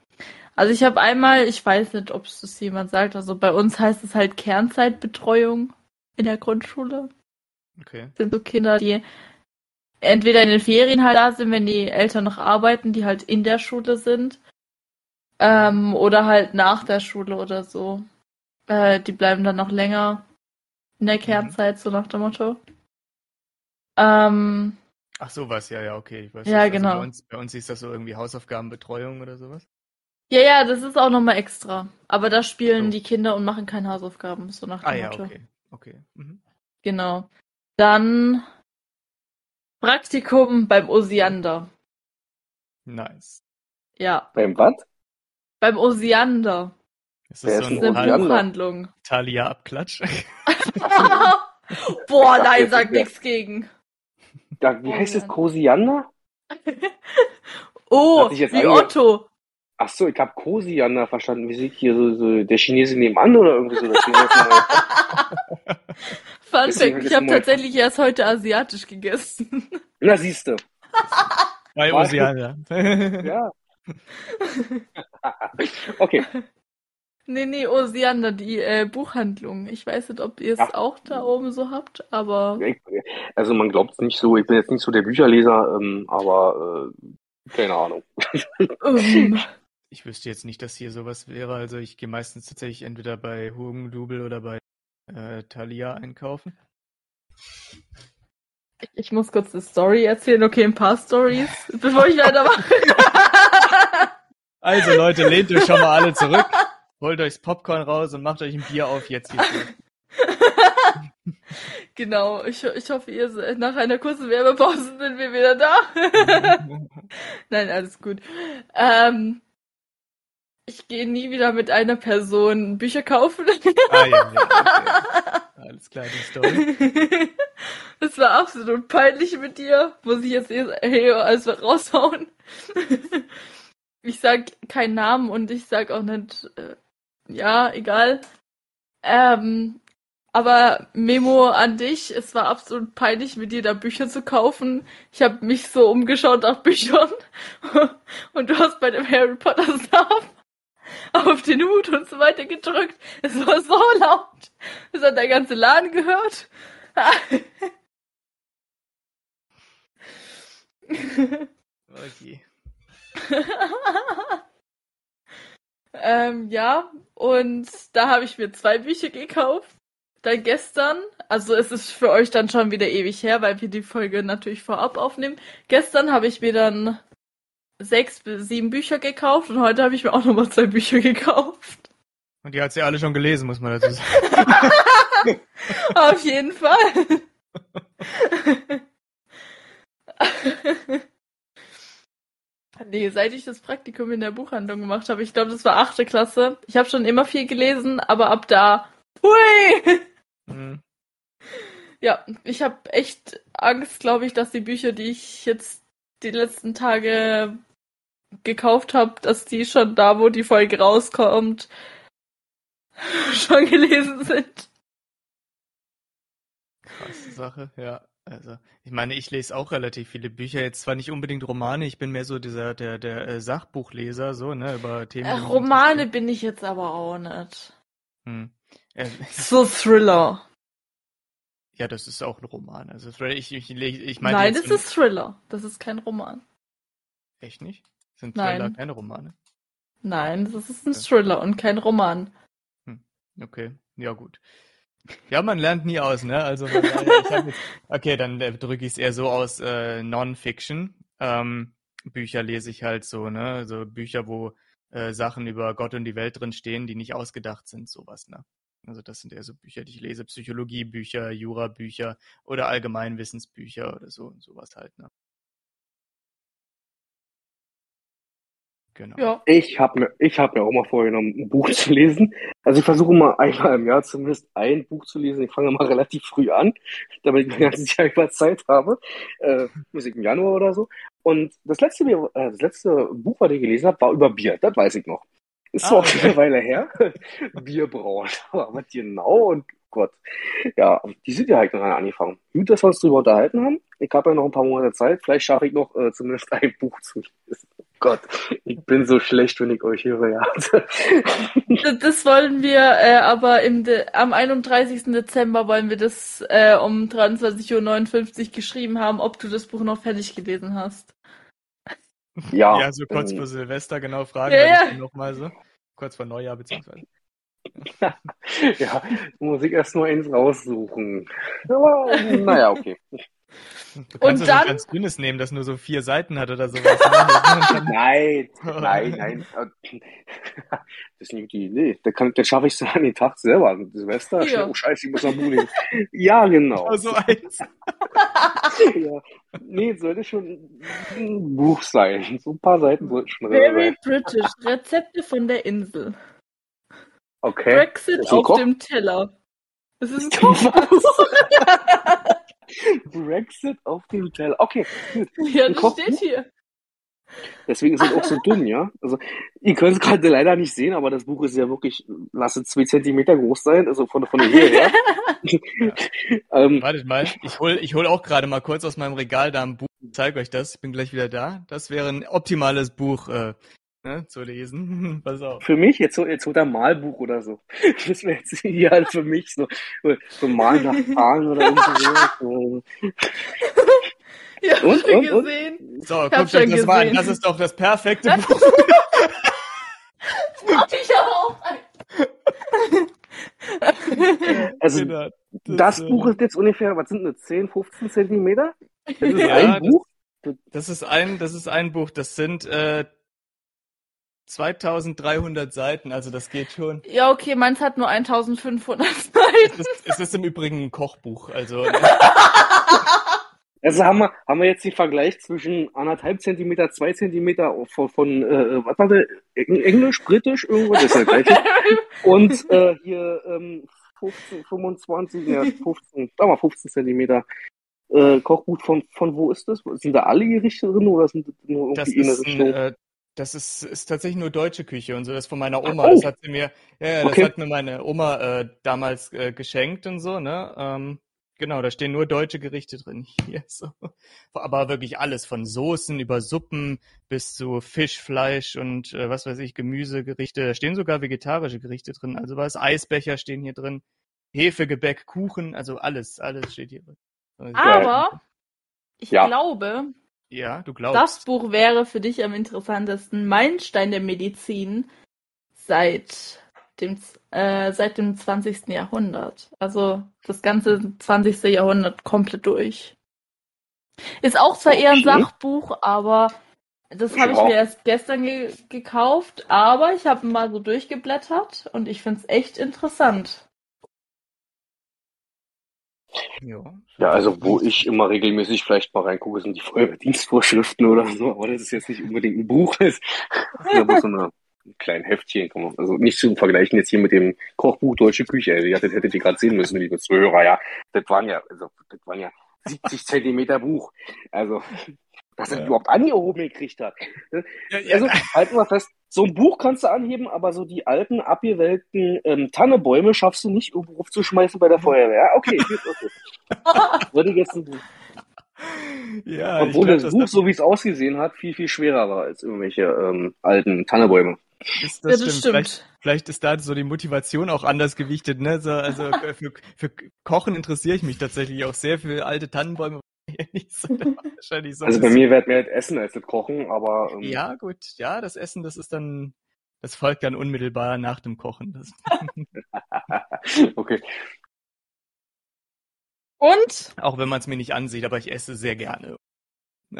Also ich habe einmal, ich weiß nicht, ob es das jemand sagt, also bei uns heißt es halt Kernzeitbetreuung in der Grundschule. Okay. Das sind so Kinder, die entweder in den Ferien halt da sind, wenn die Eltern noch arbeiten, die halt in der Schule sind. Ähm, oder halt nach der Schule oder so. Äh, die bleiben dann noch länger in der Kernzeit, so nach dem Motto. Ähm, Ach sowas, ja, ja, okay. Ich weiß Ja, nicht. genau. bei, uns, bei uns hieß das so irgendwie Hausaufgabenbetreuung oder sowas. ja, ja, das ist auch nochmal extra. Aber da spielen So. die Kinder und machen keine Hausaufgaben, so nach dem Ah ja, Motto. okay. Okay. Mhm. Genau. Dann Praktikum beim Osiander. Nice. Ja, Beim was? beim Osiander. Ist Wer das ist so ist ein eine Buchhandlung. Thalia-Abklatsch? Boah, nein, sag nichts gegen. Da, wie heißt es? Osiander. Kosiander? Oh, wie ange- Otto. Ach so, ich habe Kosiander verstanden. Wie sieht hier so, so der Chinese nebenan oder irgendwie so? Fun Fact, ich habe tatsächlich erst heute asiatisch gegessen. Na, siehste. Bei Was? Oceania. Ja. okay. Nee, nee, Osiander, die äh, Buchhandlung. Ich weiß nicht, ob ihr es Ja. auch da oben so habt, aber also man glaubt es nicht so. Ich bin jetzt nicht so der Bücherleser, ähm, aber äh, keine Ahnung. ähm, Ich wüsste jetzt nicht, dass hier sowas wäre. Also ich gehe meistens tatsächlich entweder bei Hugendubel oder bei äh, Thalia einkaufen. ich, ich muss kurz eine Story erzählen. Okay, ein paar Stories, bevor ich weitermache. Also Leute, lehnt euch schon mal alle zurück, holt euch das Popcorn raus und macht euch ein Bier auf jetzt hier. genau, ich, ich hoffe, ihr seid nach einer kurzen Werbepause sind wir wieder da. Nein, alles gut. Ähm, ich gehe nie wieder mit einer Person Bücher kaufen. ah ja, ja okay. Alles klar, die Story. Das war absolut peinlich mit dir. Muss ich jetzt hey, alles raushauen. Ich sag keinen Namen und ich sag auch nicht, äh, ja, egal. Ähm, aber Memo an dich, es war absolut peinlich, mit dir da Bücher zu kaufen. Ich habe mich so umgeschaut nach Büchern und du hast bei dem Harry Potter Stuff auf den Hut und so weiter gedrückt. Es war so laut. Das hat der ganze Laden gehört. Okay. ähm, ja, und da habe ich mir zwei Bücher gekauft. Dann gestern, also es ist für euch dann schon wieder ewig her, weil wir die Folge natürlich vorab aufnehmen. Gestern habe ich mir dann sechs bis sieben Bücher gekauft und heute habe ich mir auch nochmal zwei Bücher gekauft. Und die hat sie alle schon gelesen, muss man dazu sagen. Auf jeden Fall. nee, seit ich das Praktikum in der Buchhandlung gemacht habe, ich glaube, das war achte Klasse. Ich habe schon immer viel gelesen, aber ab da, hui! Hm. Ja, ich habe echt Angst, glaube ich, dass die Bücher, die ich jetzt die letzten Tage gekauft habe, dass die schon da, wo die Folge rauskommt, schon gelesen sind. Krasse Sache, ja. Also, ich meine, ich lese auch relativ viele Bücher, jetzt zwar nicht unbedingt Romane, ich bin mehr so dieser, der, der äh, Sachbuchleser, so, ne, über Themen. Äh, Romane bin ich jetzt aber auch nicht. Hm. Äh, So Thriller. ja, das ist auch ein Roman. Also, ich, ich, ich, ich meine Nein, das ist Thriller. Das ist kein Roman. Echt nicht? Sind Nein. Thriller keine Romane? Nein, das ist ein. Thriller und kein Roman. Okay, ja gut. Ja, man lernt nie aus, ne? Also jetzt, okay, dann äh, drücke ich es eher so aus, äh, Non-Fiction. Ähm, Bücher lese ich halt so, ne? Also Bücher, wo äh, Sachen über Gott und die Welt drin stehen, die nicht ausgedacht sind, sowas, ne? Also das sind eher so Bücher, die ich lese, Psychologiebücher, Jurabücher oder Allgemeinwissensbücher oder so, sowas halt, ne? Genau. Ja. Ich habe mir, ich hab mir auch mal vorgenommen, ein Buch zu lesen. Also ich versuche mal einmal im Jahr zumindest ein Buch zu lesen. Ich fange mal relativ früh an, damit ich mein ganzes Jahr über Zeit habe. Äh, muss ich im Januar oder so. Und das letzte, Bier- äh, das letzte Buch, was ich gelesen habe, war über Bier. Das weiß ich noch. Ist Ah, zwar auch okay. schon eine Weile her. Bierbrauen. Aber was genau und Gott. Ja, die sind ja halt noch angefangen. Gut, dass wir uns drüber unterhalten haben. Ich habe ja noch ein paar Monate Zeit. Vielleicht schaffe ich noch äh, zumindest ein Buch zu lesen. Gott, ich bin so schlecht, wenn ich euch höre, ja. Das, wollen wir äh, aber am 31. Dezember wollen wir das äh, um 23.59 Uhr geschrieben haben, ob du das Buch noch fertig gelesen hast. Ja, Ja, so kurz ähm, vor Silvester genau fragen, Ja, ja, ja. ich dann nochmal so. Kurz vor Neujahr beziehungsweise. ja, muss ich erst nur eins raussuchen. Aber, naja, okay. Du kannst Und so dann- ein ganz dünnes nehmen, das nur so vier Seiten hat oder sowas. ne? Nein, nein, nein. Das ist eine gute Idee. Da, kann, da schaffe ich es an den Tag selber. Silvester, Ja. oh Scheiße, ich muss noch Buch lesen. Ja, genau. so eins. Ja. Nee, es sollte schon ein Buch sein. So ein paar Seiten sollten schon drin Very sein. British. Rezepte von der Insel. Okay. Brexit auf Koch? dem Teller. Das ist ein Was? Brexit auf dem Teller. Okay, gut. Ja, das Kochbuch? steht hier. Deswegen ist es auch so dünn, ja. Also, ihr könnt es gerade leider nicht sehen, aber das Buch ist ja wirklich, lass es zwei Zentimeter groß sein, also von, von der Höhe her. ähm, Wartet mal, ich hol, ich hol auch gerade mal kurz aus meinem Regal da ein Buch und zeige euch das. Ich bin gleich wieder da. Das wäre ein optimales Buch äh, ne, zu lesen. Pass auf. für mich, jetzt, so- jetzt holt er ein Malbuch oder so. Das wäre jetzt ideal für mich, so, so Malen nach Zahlen oder irgendwie so. Ja, Und, ich und, und? gesehen. So, hab guckt schon euch das mal an. gesehen. Das ist doch das perfekte Das- Buch. Hab ich auch Also, Genau. das äh, Buch ist jetzt ungefähr, was sind das, 10, 15 Zentimeter? Das ist Ja, ein das- Buch? Das ist ein, das ist ein Buch. Das sind äh, 2300 Seiten. Also das geht schon. Ja, okay, meins hat nur 1500 Es Seiten. ist, es ist im Übrigen ein Kochbuch. Also Also haben wir, haben wir jetzt den Vergleich zwischen anderthalb Zentimeter, zwei Zentimeter von, von äh, was war der, Eng- Englisch, Britisch, irgendwo, das ist ja gleich. Und äh, hier ähm, 15, 25, ja, 15, sag mal 15 Zentimeter äh, Kochbuch von, von wo ist das? Sind da alle Gerichte drin oder sind das nur das irgendwie eine ist, ein, Richtung? äh, das ist, ist tatsächlich nur deutsche Küche und so. Das ist von meiner Oma. Oh. Das hat sie mir, ja, das Okay. hat mir meine Oma äh, damals äh, geschenkt und so, ne? Ähm, genau, da stehen nur deutsche Gerichte drin hier. So. Aber wirklich alles, von Soßen über Suppen bis zu Fisch, Fleisch und äh, was weiß ich, Gemüsegerichte. Da stehen sogar vegetarische Gerichte drin. Also was, Eisbecher stehen hier drin. Hefegebäck, Kuchen, also alles, alles steht hier drin. Also, Aber ich Ja. glaube, ja, du das glaubst. Buch wäre für dich am interessantesten Meilenstein der Medizin seit dem, äh, seit dem 20. Jahrhundert. Also das ganze 20. Jahrhundert komplett durch. Ist auch zwar eher ein Okay. Sachbuch, aber das habe ich mir erst gestern ge gekauft, aber ich habe mal so durchgeblättert und ich finde es echt interessant. Ja. Ja, also wo ich immer regelmäßig vielleicht mal reingucke, sind die Feuerwehrdienstvorschriften oder so, aber das ist jetzt nicht unbedingt ein Buch, das ist bloß so eine ein kleinen Heftchen, kann man, also nicht zu vergleichen jetzt hier mit dem Kochbuch Deutsche Küche, also, ja, das hättet ihr gerade sehen müssen, liebe Zuhörer, ja, das waren ja, also das waren ja 70 Zentimeter Buch, also dass er Ja. überhaupt angehoben gekriegt hat. Ja, ja, Also halten wir fest, so ein Buch kannst du anheben, aber so die alten, abgewelkten ähm, Tannebäume schaffst du nicht irgendwo aufzuschmeißen bei der Feuerwehr. Ja, okay, gut, okay. Würde ich jetzt ein Buch. ja, ich Obwohl glaub, das Buch, so wie es ausgesehen hat, viel, viel schwerer war als irgendwelche ähm, alten Tannebäume. Das, Ja, das das stimmt. stimmt. Vielleicht, vielleicht ist da so die Motivation auch anders gewichtet, ne? So, also für, für Kochen interessiere ich mich tatsächlich auch sehr für alte Tannenbäume. Nicht so, wahrscheinlich so Also bei mir wird mehr das Essen als das Kochen, aber ähm, Ja, gut, ja, das Essen, das ist dann, das folgt dann unmittelbar nach dem Kochen. Das, okay. Und, auch wenn man es mir nicht ansieht, aber ich esse sehr gerne.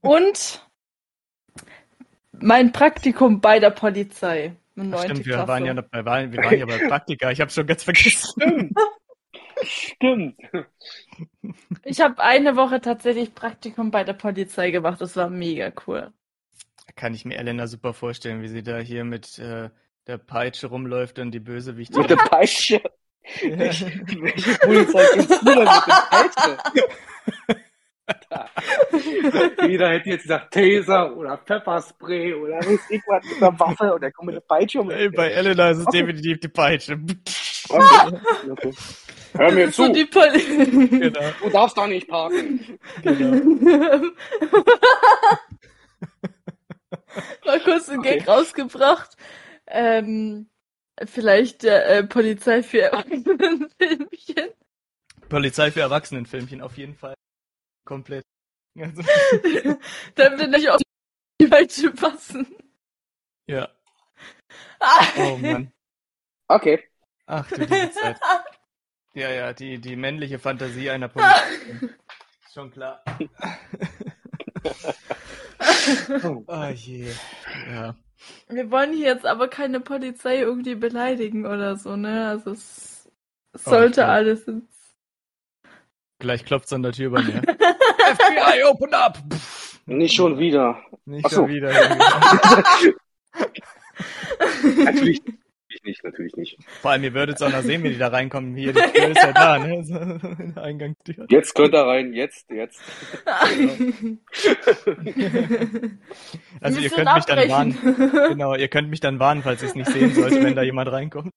und mein Praktikum bei der Polizei. Stimmt, wir waren ja, wir waren, wir waren ja bei Praktika. Ich habe schon ganz vergessen. Stimmt. Ich habe eine Woche tatsächlich Praktikum bei der Polizei gemacht. Das war mega cool. Da kann ich mir Elena super vorstellen, wie sie da hier mit äh, der Peitsche rumläuft und die Bösewichte. Mit der Peitsche. Welche Polizei du denn mit der Peitsche? Jeder hätte jetzt gesagt Taser oder Pfefferspray oder weiß ich was mit einer Waffe und der kommt mit der Peitsche um. Ey, bei Elena ist es Okay. definitiv die Peitsche. Okay. Okay. Hör mir So zu, die Poli Genau, du darfst da nicht parken. genau. Mal kurz einen Okay. Gag rausgebracht. Ähm, vielleicht der äh, Polizei für Erwachsenenfilmchen. Polizei für Erwachsenenfilmchen, auf jeden Fall. Komplett. Also, Damit wir nicht auf die Falsche passen. ja. Ah. Oh Mann. Okay. Ach du liebe Zeit. Ja, ja, die, die männliche Fantasie einer Polizistin. Ist Schon klar. Oh je. Ja. Wir wollen hier jetzt aber keine Polizei irgendwie beleidigen oder so, ne? Also es es Oh, sollte glaub- alles ins Gleich klopft's an der Tür bei mir. FBI, open up! Pff, Nicht schon wieder. nicht Ach so. schon wieder. irgendwie. Natürlich nicht, natürlich nicht. Vor allem, ihr würdet es auch noch sehen, wie die da reinkommen. Hier, die Tür ist ja da, ne? So, in der Eingangstür. Jetzt könnt ihr rein, jetzt, jetzt. Also ihr könnt mich dann abbrechen. warnen. Genau, ihr könnt mich dann warnen, falls ihr es nicht sehen sollte, wenn da jemand reinkommt.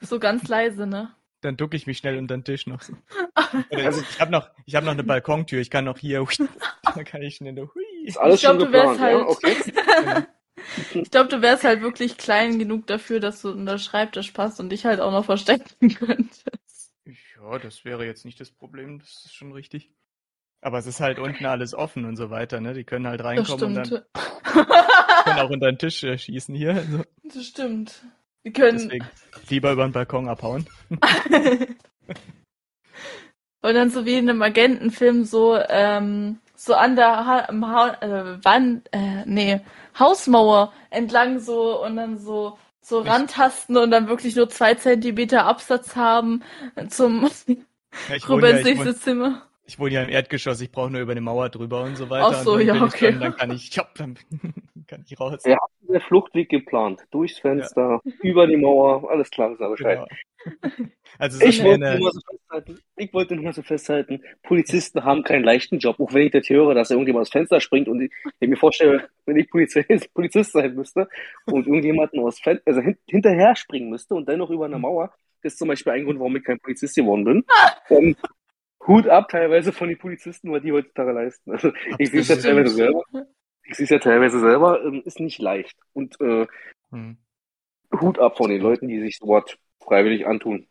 So ganz leise, ne? Dann ducke ich mich schnell unter den Tisch noch so. Oder ich habe noch, ich hab noch eine Balkontür, ich kann noch hier, da kann ich schnell, hui. Ist alles Ich glaub, schon du wärst geplant, ja? halt- Okay. Ich glaube, du wärst halt wirklich klein genug dafür, dass du unter Schreibtisch passt und dich halt auch noch verstecken könntest. Ja, das wäre jetzt nicht das Problem, das ist schon richtig. Aber es ist halt unten alles offen und so weiter, ne? Die können halt reinkommen und dann können auch unter den Tisch äh, schießen hier. Also Das stimmt. Wir können. deswegen lieber über den Balkon abhauen. Und dann so wie in einem Agentenfilm so, ähm, so an der ha am ha äh, Wand, äh, nee, Hausmauer entlang so und dann so so rantasten und dann wirklich nur zwei Zentimeter Absatz haben zum Ja, ich, wohne rüber ja, ins ich, nächste wohne, Zimmer. Ich wohne ja im Erdgeschoss, ich brauche nur über eine Mauer drüber und so weiter. Ach so, ja, okay. Dann, dann kann ich, ja, dann kann ich raus. Ja. Der Fluchtweg geplant. Durchs Fenster, über die Mauer, alles klar, ist aber Bescheid. Genau. Also so Ich eine, wollte, nur mal so festhalten, ich wollte nur mal so festhalten, Polizisten haben keinen leichten Job, auch wenn ich das höre, dass irgendjemand aus Fenster springt und ich, ich mir vorstelle, wenn ich Polizei, Polizist sein müsste und irgendjemanden aus Fen also hin, hinterher springen müsste und dann noch über eine Mauer, das ist zum Beispiel ein Grund, warum ich kein Polizist geworden bin. Ähm, Hut ab teilweise von den Polizisten, was die heutzutage leisten. Also, ich sehe es ja teilweise selber. Ich sehe es ja teilweise selber, ähm, ist nicht leicht. Und äh, hm, Hut ab von den Leuten, die sich sowas freiwillig antun.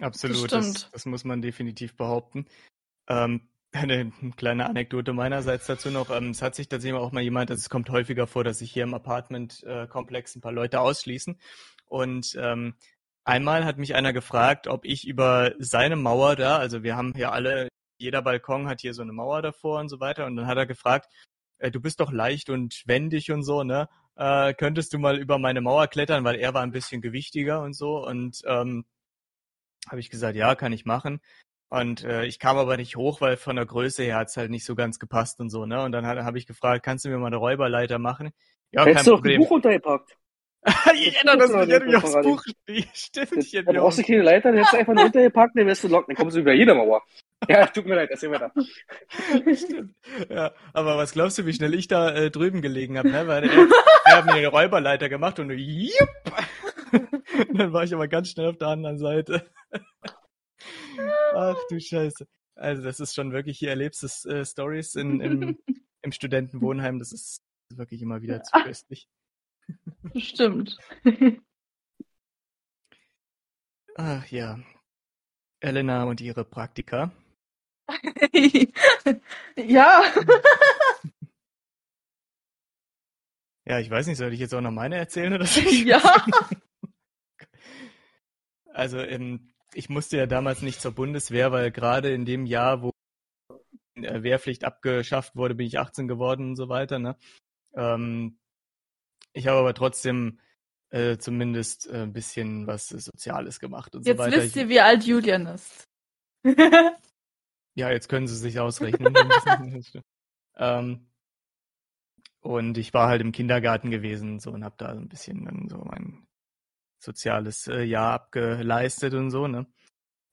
absolut, Das das, das muss man definitiv behaupten. Ähm, eine kleine Anekdote meinerseits dazu noch. Ähm, es hat sich tatsächlich auch mal jemand, also es kommt häufiger vor, dass sich hier im Apartment-Komplex ein paar Leute ausschließen. Und ähm, einmal hat mich einer gefragt, ob ich über seine Mauer da, also wir haben hier alle, jeder Balkon hat hier so eine Mauer davor und so weiter. Und dann hat er gefragt, äh, du bist doch leicht und wendig und so, ne? Äh, könntest du mal über meine Mauer klettern, weil er war ein bisschen gewichtiger und so. Und ähm, habe ich gesagt, ja, kann ich machen. Und äh, ich kam aber nicht hoch, weil von der Größe her hat's halt nicht so ganz gepasst und so, ne? Und dann habe ich gefragt, kannst du mir mal eine Räuberleiter machen? Ja, Hättest kein du doch ein Problem. Buch untergepackt. ich erinnere das mich irgendwie aufs. Buch. Stimmt, Da brauchst auch- du keine Leiter, dann hättest du einfach nur untergepackt, dann wärst du locken, dann kommst du über jede Mauer. Ja, tut mir leid, erzähl weiter. Stimmt. Ja, aber was glaubst du, wie schnell ich da äh, drüben gelegen habe, ne? Weil hat mir eine Räuberleiter gemacht und jupp! Dann war ich aber ganz schnell auf der anderen Seite. Ach du Scheiße. Also das ist schon wirklich, hier erlebst du äh, Stories in, im, im Studentenwohnheim, das ist wirklich immer wieder zu köstlich. Stimmt. Ach ja. Elena und ihre Praktika. ja. Ja, ich weiß nicht, soll ich jetzt auch noch meine erzählen oder? ja. Also ähm, ich musste ja damals nicht zur Bundeswehr, weil gerade in dem Jahr, wo Wehrpflicht abgeschafft wurde, bin ich 18 geworden und so weiter. Ne? Ähm, ich habe aber trotzdem äh, zumindest äh, ein bisschen was Soziales gemacht und Jetzt so weiter. wisst ihr, wie alt Julian ist. Ja, jetzt können sie sich ausrechnen. ähm, und ich war halt im Kindergarten gewesen so, und habe da so ein bisschen dann so mein soziales äh, Jahr abgeleistet und so, ne?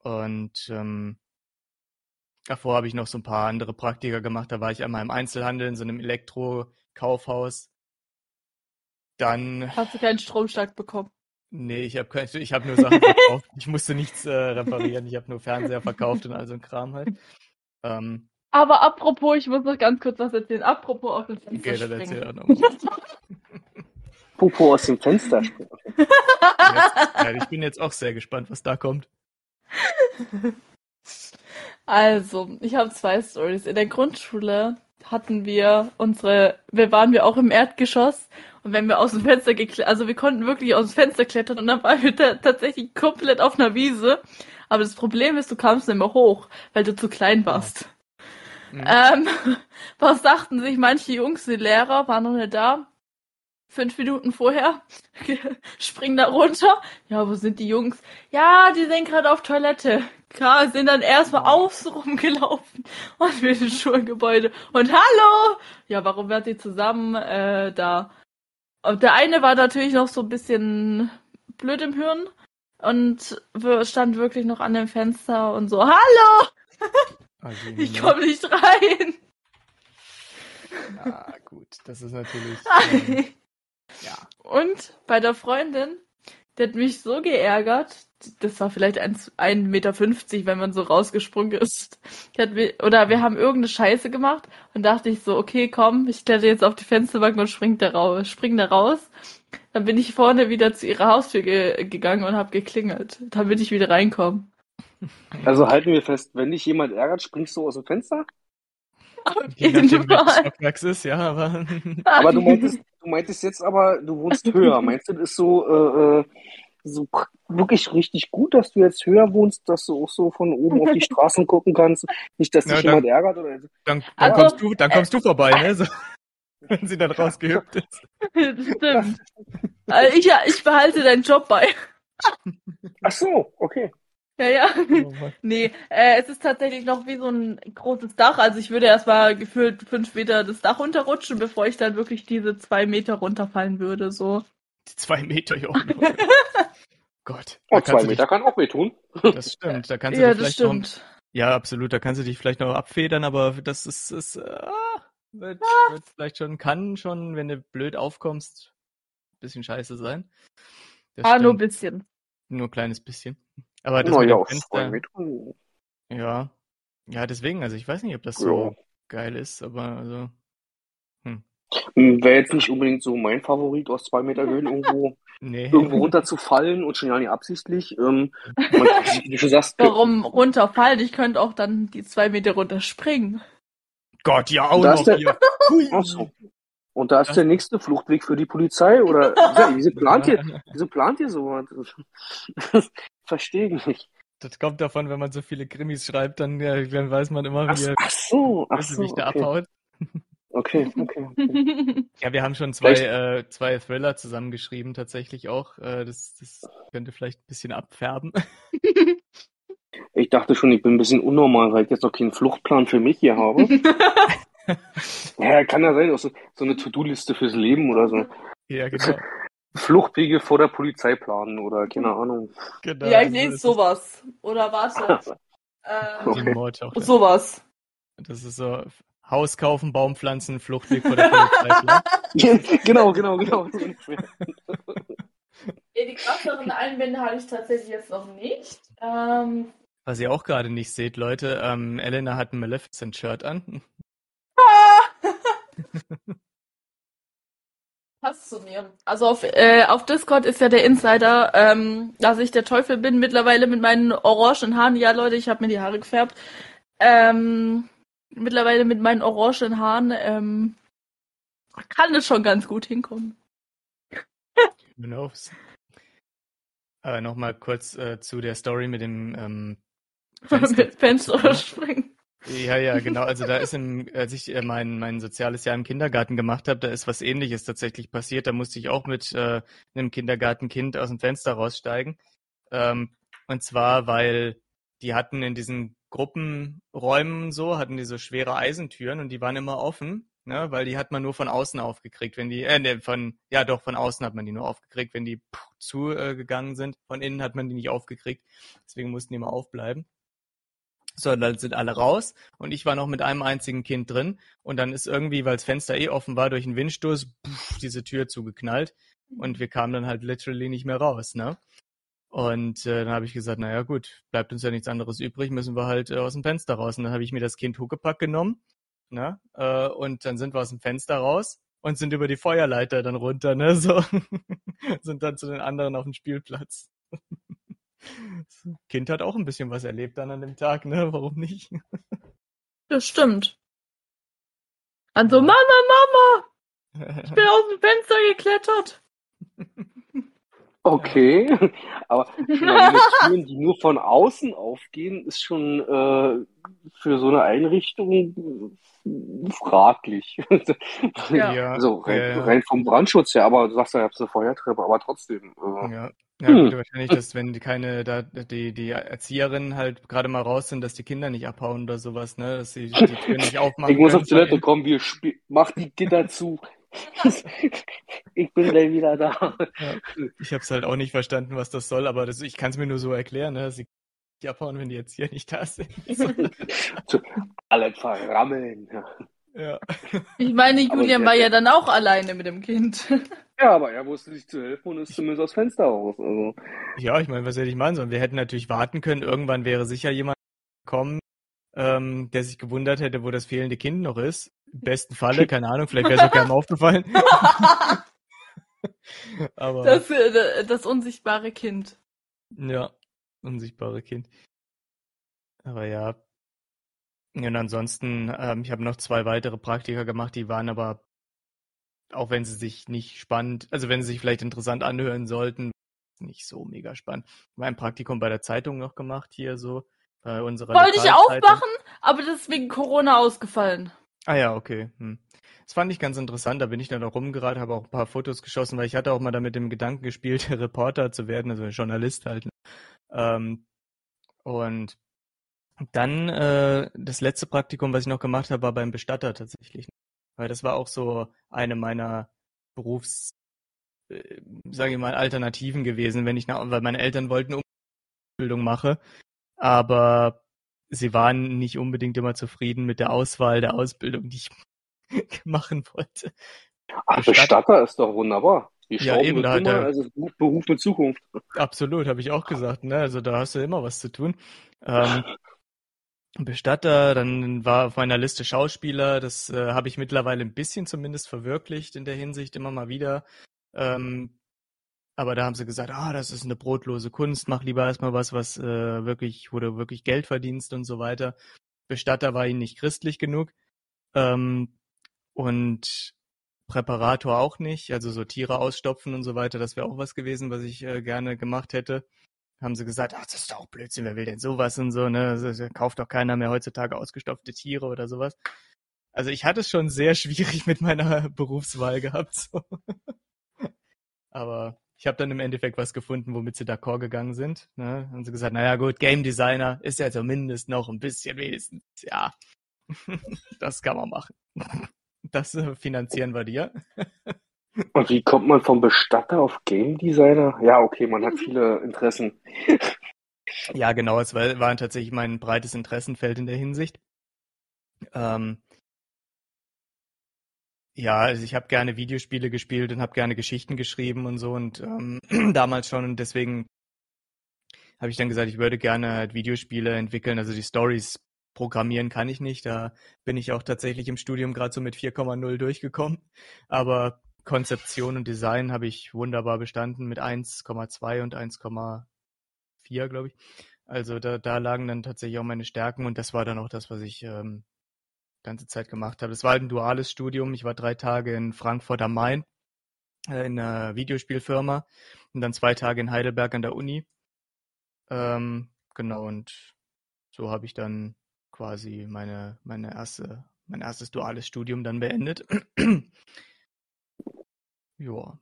Und ähm, davor habe ich noch so ein paar andere Praktika gemacht. Da war ich einmal im Einzelhandel in so einem Elektrokaufhaus. Dann Hast du keinen Stromschlag bekommen? Nee, ich habe ich hab nur Sachen verkauft. Ich musste nichts äh, reparieren. Ich habe nur Fernseher verkauft und all so ein Kram halt. Ähm, Aber apropos, ich muss noch ganz kurz was erzählen. Apropos aus dem Fenster okay, dann springen. erzähl auch noch. Popo aus dem Fenster springen. Jetzt, ja, ich bin jetzt auch sehr gespannt, was da kommt. Also, ich habe zwei Stories. In der Grundschule hatten wir unsere, wir waren wir auch im Erdgeschoss und wenn wir aus dem Fenster geklettert, also wir konnten wirklich aus dem Fenster klettern und dann waren wir ta tatsächlich komplett auf einer Wiese. Aber das Problem ist, du kamst nicht mehr hoch, weil du zu klein warst. Mhm. Ähm, was dachten sich manche Jungs, die Lehrer waren noch nicht da? Fünf Minuten vorher springen da runter. Ja, wo sind die Jungs? Ja, die sind gerade auf Toilette. Klar, sind dann erstmal außen rumgelaufen und wir ins Schulgebäude. Und hallo! Ja, warum werden die zusammen äh, da? Und der eine war natürlich noch so ein bisschen blöd im Hirn und stand wirklich noch an dem Fenster und so, hallo! Also, Ich komme nicht rein! Ah, gut, das ist natürlich. Ähm, ja. Und bei der Freundin, die hat mich so geärgert, das war vielleicht 1,50 Meter, wenn man so rausgesprungen ist. Die hat mir, oder wir haben irgendeine Scheiße gemacht und dachte ich so, okay, komm, ich kletter jetzt auf die Fensterbank und spring da raus. Spring da raus. Dann bin ich vorne wieder zu ihrer Haustür ge gegangen und habe geklingelt, damit ich wieder reinkomme. Also halten wir fest, wenn dich jemand ärgert, springst du aus dem Fenster? Auf jeden nachdem, Fall. Ist, ja, aber. Aber du meintest, du meintest jetzt aber, du wohnst höher. Meinst du, das ist so, äh, äh, so wirklich richtig gut, dass du jetzt höher wohnst, dass du auch so von oben auf die Straßen gucken kannst? Nicht, dass dich Ja, jemand ärgert oder so? Dann, dann Also, kommst du, dann kommst du vorbei, ne? So, wenn sie dann rausgehüpft ist. Stimmt. Also ich, ich behalte deinen Job bei. Ach so, okay. Ja, ja. Oh. Nee, äh, es ist tatsächlich noch wie so ein großes Dach. Also ich würde erstmal gefühlt fünf Meter das Dach runterrutschen, bevor ich dann wirklich diese zwei Meter runterfallen würde. So. Die zwei Meter hier oben. Gott. Oh, zwei Meter kann auch wehtun. Dich, das stimmt. Da kannst du Ja, dich das vielleicht noch, stimmt. ja, absolut. Da kannst du dich vielleicht noch abfedern, aber das ist, ist ah, wird, wird vielleicht schon, kann schon, wenn du blöd aufkommst, ein bisschen scheiße sein. Das Ah, nur ein stimmt. bisschen. Nur ein kleines bisschen. Aber das Na mit ja, Fenster, ja. Ja, deswegen, also ich weiß nicht, ob das Ja. so geil ist, aber also, Hm, Wäre jetzt nicht unbedingt so mein Favorit, aus zwei Meter Höhen irgendwo, nee. irgendwo runterzufallen und schon ja nicht absichtlich. Ähm, man, wie du schon sagst, Warum runterfallen? Ich könnte auch dann die zwei Meter runterspringen. Gott, ja, auch noch ist der- hier. Hui. Ach so. Und da ist der nächste Fluchtweg für die Polizei oder ja, wieso plant ihr, wieso plant ihr sowas? Verstehe ich nicht. Das kommt davon, wenn man so viele Krimis schreibt, dann, ja, dann weiß man immer, Ach, wie er ach so, ach so, okay. abhaut. Okay, okay, okay. Ja, wir haben schon zwei, äh, zwei Thriller zusammengeschrieben, tatsächlich auch. Äh, das, das könnte vielleicht ein bisschen abfärben. Ich dachte schon, ich bin ein bisschen unnormal, weil ich jetzt noch keinen Fluchtplan für mich hier habe. Ja, kann ja sein, auch so, so eine To-Do-Liste fürs Leben oder so. ja, genau. Fluchtwege vor der Polizei planen oder keine Ahnung. genau ja, ich lese sowas. Oder warte. ist Ähm, die Mordtochter. sowas. Das ist so Haus kaufen, Baum pflanzen, Fluchtweg vor der Polizei. genau, genau, genau. Ja, die krasseren Einwände hatte ich tatsächlich jetzt noch nicht. Ähm, Was ihr auch gerade nicht seht, Leute, ähm, Elena hat ein Maleficent-Shirt an. Passt zu mir. Also auf, äh, auf Discord ist ja der Insider, ähm, dass ich der Teufel bin, mittlerweile mit meinen orangen Haaren. Ja, Leute, ich habe mir die Haare gefärbt. Ähm, mittlerweile mit meinen orangen Haaren ähm, kann es schon ganz gut hinkommen. Knows? Äh, Nochmal kurz äh, zu der Story mit dem ähm, mit Fenster springen. Ja, ja, genau. Also da ist im, als ich äh, mein, mein soziales Jahr im Kindergarten gemacht habe, da ist was ähnliches tatsächlich passiert. Da musste ich auch mit äh, einem Kindergartenkind aus dem Fenster raussteigen. Ähm, und zwar, weil die hatten in diesen Gruppenräumen so, hatten die so schwere Eisentüren und die waren immer offen, ne, weil die hat man nur von außen aufgekriegt, wenn die, äh, ne, von, ja doch, von außen hat man die nur aufgekriegt, wenn die zugegangen äh, sind. Von innen hat man die nicht aufgekriegt. Deswegen mussten die immer aufbleiben. So, dann sind alle raus und ich war noch mit einem einzigen Kind drin und dann ist irgendwie, weil das Fenster eh offen war, durch einen Windstoß pff, diese Tür zugeknallt und wir kamen dann halt literally nicht mehr raus, ne? Und äh, dann habe ich gesagt, naja gut, bleibt uns ja nichts anderes übrig, müssen wir halt äh, aus dem Fenster raus. Und dann habe ich mir das Kind Huckepack genommen, ne? Äh, und dann sind wir aus dem Fenster raus und sind über die Feuerleiter dann runter, ne? So sind dann zu den anderen auf dem Spielplatz. Das kind hat auch ein bisschen was erlebt dann an dem Tag, ne? Warum nicht? Das stimmt. Also, Mama, Mama, ich bin aus dem Fenster geklettert. Okay, aber Türen, die nur von außen aufgehen, ist schon äh, für so eine Einrichtung fraglich. Ja. Also rein, Ja, ja. rein vom Brandschutz her, aber du sagst ja, ihr habt eine Feuertreppe, aber trotzdem. Äh, Ja. Ja, Hm. gut, wahrscheinlich, dass wenn die keine, da, die, die Erzieherinnen halt gerade mal raus sind, dass die Kinder nicht abhauen oder sowas, ne, dass sie die Tür nicht aufmachen ich muss auf Toilette, von komm, wir spielen, mach die Gitter zu. ich bin gleich wieder da. innen. Ich habe es halt auch nicht verstanden, was das soll, aber das, ich kann es mir nur so erklären, ne, dass sie nicht abhauen, wenn die Erzieher nicht da sind. Alle verrammeln. Ja. ja. Ich meine, Julian war ja dann auch alleine mit dem Kind. Ja, aber er wusste sich zu helfen und ist zumindest aus Fenster raus. Also, Ja, ich meine, was hätte ich meinen sollen? Wir hätten natürlich warten können. Irgendwann wäre sicher jemand gekommen, ähm, der sich gewundert hätte, wo das fehlende Kind noch ist. Im besten Falle, keine Ahnung, vielleicht wäre es auch keinem aufgefallen. Aber Das, äh, das unsichtbare Kind. ja, unsichtbare Kind. Aber ja. Und ansonsten, ähm, ich habe noch zwei weitere Praktika gemacht, die waren aber, auch wenn sie sich nicht spannend, also wenn sie sich vielleicht interessant anhören sollten, nicht so mega spannend. Mein Praktikum bei der Zeitung noch gemacht hier so, bei unserer Wollte ich auch Lokalzeitung. machen, aber das ist wegen Corona ausgefallen. Ah ja, okay. Hm. Das fand ich ganz interessant. Da bin ich dann auch rumgeraten, habe auch ein paar Fotos geschossen, weil ich hatte auch mal damit dem Gedanken gespielt, Reporter zu werden, also Journalist halt. ne? Ähm, und dann äh, das letzte Praktikum, was ich noch gemacht habe, war beim Bestatter tatsächlich. Weil das war auch so eine meiner Berufs, äh, sage ich mal, Alternativen gewesen, wenn ich nach, weil meine Eltern wollten Ausbildung mache, aber sie waren nicht unbedingt immer zufrieden mit der Auswahl der Ausbildung, die ich machen wollte. ach, Bestatter- ist doch wunderbar. Die Ja, eben, da er- also Beruf- Beruf mit Zukunft. Absolut, habe ich auch gesagt. Ne? Also da hast du immer was zu tun. Ähm, Bestatter, dann war auf meiner Liste Schauspieler. Das äh, habe ich mittlerweile ein bisschen zumindest verwirklicht in der Hinsicht immer mal wieder. Ähm, aber da haben sie gesagt, ah, das ist eine brotlose Kunst, mach lieber erstmal was, was äh, wirklich, wo du wirklich Geld verdienst und so weiter. Bestatter war ihnen nicht christlich genug. Ähm, und Präparator auch nicht, also so Tiere ausstopfen und so weiter, das wäre auch was gewesen, was ich äh, gerne gemacht hätte. Haben sie gesagt, ach, das ist doch Blödsinn, wer will denn sowas und so, ne? Das kauft doch keiner mehr heutzutage ausgestopfte Tiere oder sowas. Also ich hatte es schon sehr schwierig mit meiner Berufswahl gehabt. So. Aber ich habe dann im Endeffekt was gefunden, womit sie d'accord gegangen sind. Ne? Haben sie gesagt, naja gut, Game Designer ist ja zumindest noch ein bisschen wenigstens, ja, das kann man machen. Das äh, finanzieren wir dir. Und wie kommt man vom Bestatter auf Game Designer? Ja, okay, man hat viele Interessen. Ja, genau, es war, war tatsächlich mein breites Interessenfeld in der Hinsicht. Ähm, ja, also ich habe gerne Videospiele gespielt und habe gerne Geschichten geschrieben und so und ähm, damals schon und deswegen habe ich dann gesagt, ich würde gerne halt Videospiele entwickeln, also die Stories programmieren kann ich nicht, da bin ich auch tatsächlich im Studium gerade so mit 4,0 durchgekommen, aber Konzeption und Design habe ich wunderbar bestanden mit 1,2 und 1,4, glaube ich. Also da, da lagen dann tatsächlich auch meine Stärken und das war dann auch das, was ich ähm, ganze Zeit gemacht habe. Es war halt ein duales Studium. Ich war drei Tage in Frankfurt am Main äh, in einer Videospielfirma und dann zwei Tage in Heidelberg an der Uni. Ähm, genau, und so habe ich dann quasi meine, meine erste, mein erstes duales Studium dann beendet. Ja.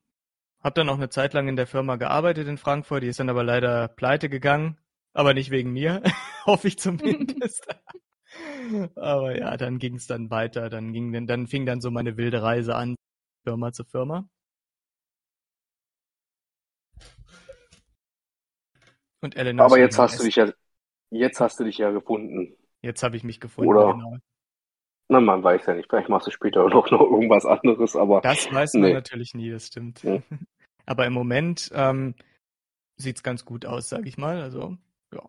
Hab dann auch eine Zeit lang in der Firma gearbeitet in Frankfurt, die ist dann aber leider pleite gegangen. Aber nicht wegen mir, hoffe ich zumindest. aber ja, dann ging es dann weiter. Dann ging dann, dann fing dann so meine wilde Reise an, Firma zu Firma. Und Eleanor Aber jetzt hast du dich ja, jetzt hast du dich ja gefunden. Jetzt habe ich mich gefunden, Oder- genau. Na, man weiß ja nicht. Vielleicht machst du später noch, noch irgendwas anderes, aber Das weiß man Nee. natürlich nie, das stimmt. Ja. Aber im Moment ähm, sieht's ganz gut aus, sage ich mal. Also ja.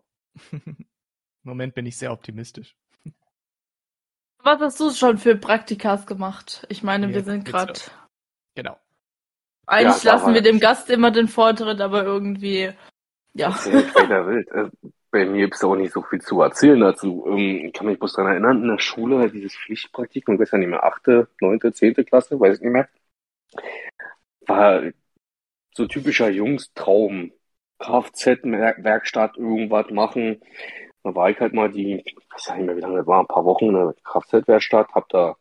Im Moment bin ich sehr optimistisch. Was hast du schon für Praktikas gemacht? Ich meine, wir Jetzt sind gerade. Genau. Eigentlich Ja, lassen wir dem Gast immer den Vortritt, aber irgendwie. Ja. Das ist ja wild. Bei mir gibt es auch nicht so viel zu erzählen dazu. Ähm, Ich kann mich bloß daran erinnern, in der Schule halt dieses Pflichtpraktikum, ich weiß ja nicht mehr, achte, neunte, zehnte Klasse, weiß ich nicht mehr, war so typischer Jungstraum. Kfz-Werkstatt, irgendwas machen. Da war ich halt mal die, ich weiß ja nicht mehr, wie lange das war, ein paar Wochen in der Kfz-Werkstatt, hab da,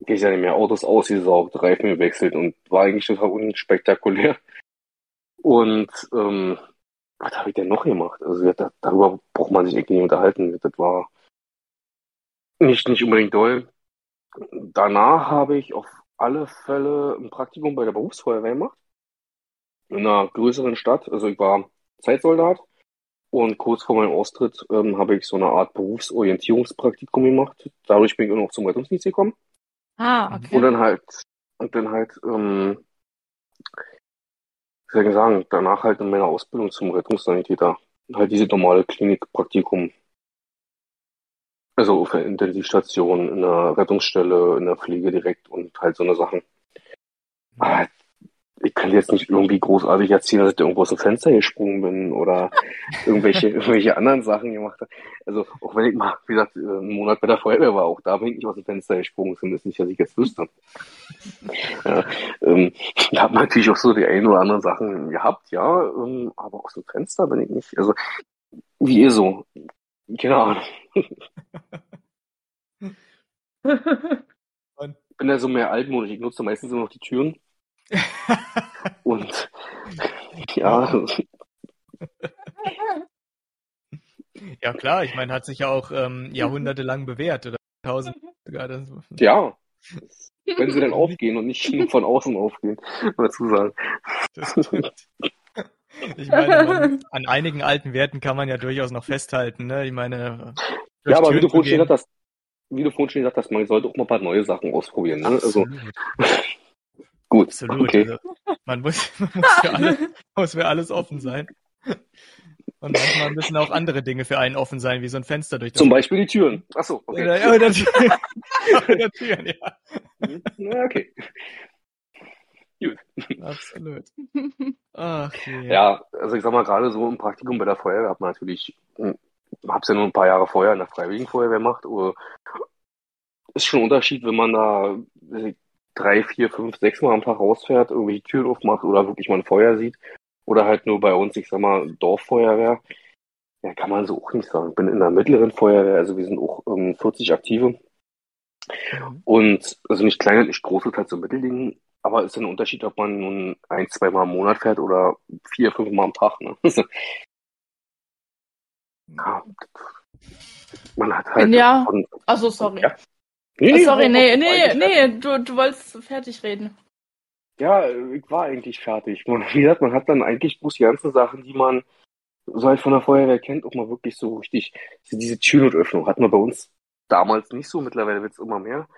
ich ja nicht mehr, Autos ausgesaugt, Reifen gewechselt und war eigentlich total unspektakulär. Und ähm, was habe ich denn noch gemacht? Also da, darüber braucht man sich irgendwie nicht unterhalten. Das war nicht, nicht unbedingt doll. Danach habe ich auf alle Fälle ein Praktikum bei der Berufsfeuerwehr gemacht. In einer größeren Stadt. Also ich war Zeitsoldat. Und kurz vor meinem Austritt ähm, habe ich so eine Art Berufsorientierungspraktikum gemacht. Dadurch bin ich auch noch zum Rettungsdienst gekommen. Ah, okay. Und dann halt, und dann halt, ähm, wie soll ich sagen, danach halt in meiner Ausbildung zum Rettungssanitäter. Halt diese normale Klinikpraktikum. Also auf der Intensivstation, in der Rettungsstelle, in der Pflege direkt und halt so eine Sachen. Aber ich kann jetzt nicht irgendwie großartig erzählen, dass ich da irgendwo aus dem Fenster gesprungen bin oder irgendwelche, irgendwelche anderen Sachen gemacht habe. Also auch wenn ich mal, wie gesagt, einen Monat bei der Feuerwehr war, auch da bin ich nicht aus dem Fenster gesprungen, zumindest nicht, dass ich jetzt wüsste. Ja, ähm, da hat man natürlich auch so die ein oder anderen Sachen gehabt, ja, ähm, aber aus dem Fenster bin ich nicht. Also wie ihr so. Keine Ahnung. Ich bin ja so mehr altmodisch. Ich nutze meistens nur noch die Türen. Und ja, Ja klar, ich meine, hat sich ja auch ähm, jahrhundertelang bewährt oder tausend ja. Wenn sie dann aufgehen und nicht nur von außen aufgehen, dazu sagen. Ich meine, man, an einigen alten Werten kann man ja durchaus noch festhalten. Ne? Ich meine, Ja, aber wie du vorhin schon gesagt hast, wie du vorhin schon gesagt hast, man sollte auch mal ein paar neue Sachen ausprobieren. Ne? Also gut, absolut. okay. Also, man muss, man muss, für alles, muss für alles offen sein. Und manchmal müssen auch andere Dinge für einen offen sein, wie so ein Fenster durch das Zum Beispiel die Türen. Achso, okay. Oder, oder, Türen. oder Türen, ja. Ja, okay. Absolut. Ach je. Ja, also ich sag mal, gerade so im Praktikum bei der Feuerwehr hat man natürlich, hm, hab's ja nur ein paar Jahre vorher in der Freiwilligen Feuerwehr gemacht, ist schon ein Unterschied, wenn man da drei, vier, fünf, sechs Mal am Tag rausfährt, irgendwelche Türen aufmacht oder wirklich mal ein Feuer sieht. Oder halt nur bei uns, ich sag mal, Dorffeuerwehr. Ja, kann man so auch nicht sagen. Ich bin in der mittleren Feuerwehr, also wir sind auch ähm, 40 Aktive. Mhm. Und also nicht klein und nicht groß, ist halt so Mittelding. Aber es ist ein Unterschied, ob man nun ein, zwei Mal im Monat fährt oder vier, fünf Mal am Tag. Ne? ja, man hat halt. Ja. Von, Also sorry. Ja. Nee, sorry, hau- nee, nee, nee, du, du wolltest fertig reden. Ja, ich war eigentlich fertig. Man, wie gesagt, man hat dann eigentlich bloß die ganzen Sachen, die man so halt von der Feuerwehr kennt, auch mal wirklich so richtig, so diese Türnotöffnung hat man bei uns damals nicht so, mittlerweile wird es immer mehr.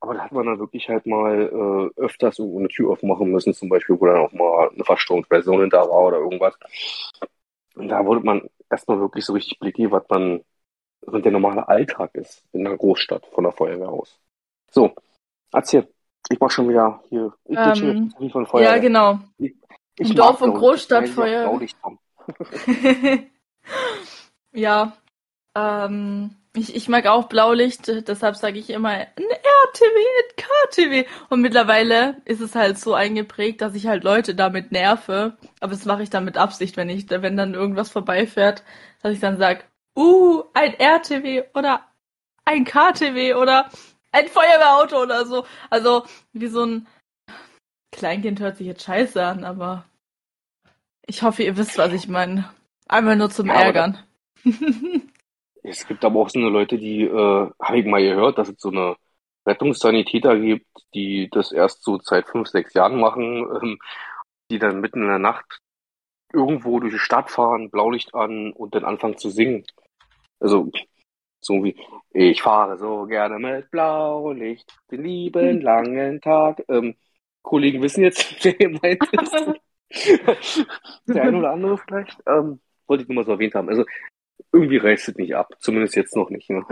Aber da hat man dann wirklich halt mal äh, öfters irgendwo eine Tür aufmachen müssen, zum Beispiel, wo dann auch mal eine Verstromungsperson da war oder irgendwas. Und da wurde man erstmal wirklich so richtig blickig, was man, der normale Alltag ist in einer Großstadt von der Feuerwehr aus. So, erzähl. Ich mach schon wieder hier. Ich Ähm, wie von Feuerwehr. Ja, genau. Ich Dorf- mag und. Großstadtfeuer. Ja, ähm, ich, ich mag auch Blaulicht, deshalb sage ich immer ein RTW, ein KTW. Und mittlerweile ist es halt so eingeprägt, dass ich halt Leute damit nerve. Aber das mache ich dann mit Absicht, wenn ich, wenn dann irgendwas vorbeifährt, dass ich dann sag, uh, ein RTW oder ein KTW oder ein Feuerwehrauto oder so. Also wie so ein Kleinkind hört sich jetzt scheiße an, aber ich hoffe, ihr wisst, was ich meine. Einmal nur zum Ja, Ärgern. Es gibt aber auch so eine Leute, die, äh, habe ich mal gehört, dass es so eine Rettungssanitäter gibt, die das erst so seit fünf, sechs Jahren machen, ähm, die dann mitten in der Nacht irgendwo durch die Stadt fahren, Blaulicht an und dann anfangen zu singen. Also so wie ich fahre so gerne mit Blaulicht den lieben langen Tag. Ähm, Kollegen wissen jetzt, wer gemeint ist. Der eine oder andere vielleicht. Ähm, wollte ich nur mal so erwähnt haben. Also irgendwie reißt es nicht ab. Zumindest jetzt noch nicht. Ne?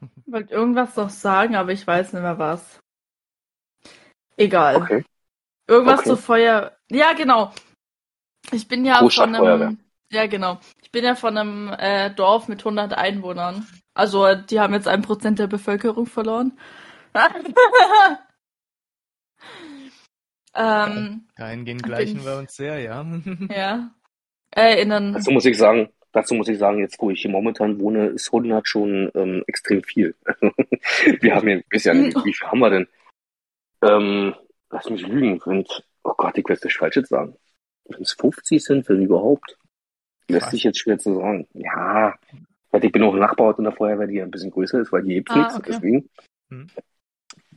Ich wollte irgendwas noch sagen, aber ich weiß nicht mehr was. Egal. Okay. Irgendwas Okay. zu Feuer. Ja, genau. Ich bin ja von einem. Ja, genau. Ich bin ja von einem äh, Dorf mit 100 Einwohnern. Also, die haben jetzt ein Prozent der Bevölkerung verloren. ähm, Dahingehend gleichen wir uns sehr, ja. ja. Äh, in einem, Dazu muss ich sagen, dazu muss ich sagen, jetzt wo ich hier momentan wohne, ist 100 schon ähm, extrem viel. wir haben hier, weiß ja nicht, wie viel haben wir denn? Ähm, lass mich lügen, sind, oh Gott, ich will es nicht falsch jetzt sagen. Wenn es 50 sind, wenn überhaupt. Lässt sich jetzt schwer zu sagen. Ja, weil ich bin auch ein Nachbarort in der Feuerwehr, die ein bisschen größer ist, weil die hebt Ah, nichts, okay. deswegen. Hm.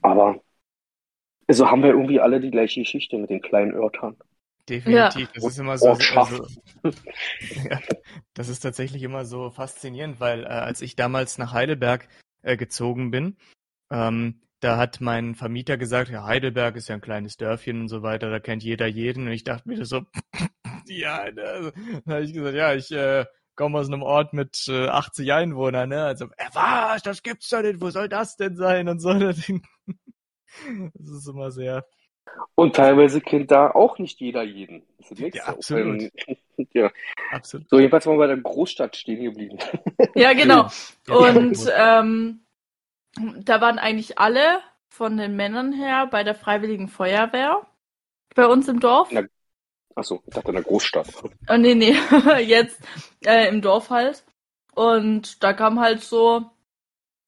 Aber also haben wir irgendwie alle die gleiche Geschichte mit den kleinen Örtern. Definitiv. Das ist immer so. Also, ja, das ist tatsächlich immer so faszinierend, weil äh, als ich damals nach Heidelberg äh, gezogen bin, ähm, da hat mein Vermieter gesagt, ja, Heidelberg ist ja ein kleines Dörfchen und so weiter, da kennt jeder jeden. Und ich dachte mir so, ja, ne, also, dann habe ich gesagt, ja, ich äh, komme aus einem Ort mit äh, 80 Einwohnern, ne? Also, äh, was, das gibt's doch nicht, wo soll das denn sein? Und so. Das ist immer sehr, Und teilweise kennt da auch nicht jeder jeden. Das ist. Ja, absolut. Ja. absolut. So, jedenfalls waren wir bei der Großstadt stehen geblieben. ja, genau. Und ähm, da waren eigentlich alle von den Männern her bei der Freiwilligen Feuerwehr bei uns im Dorf. Na- Achso, ich dachte in der Großstadt. Oh, nee, nee, jetzt äh, im Dorf halt. Und da kam halt so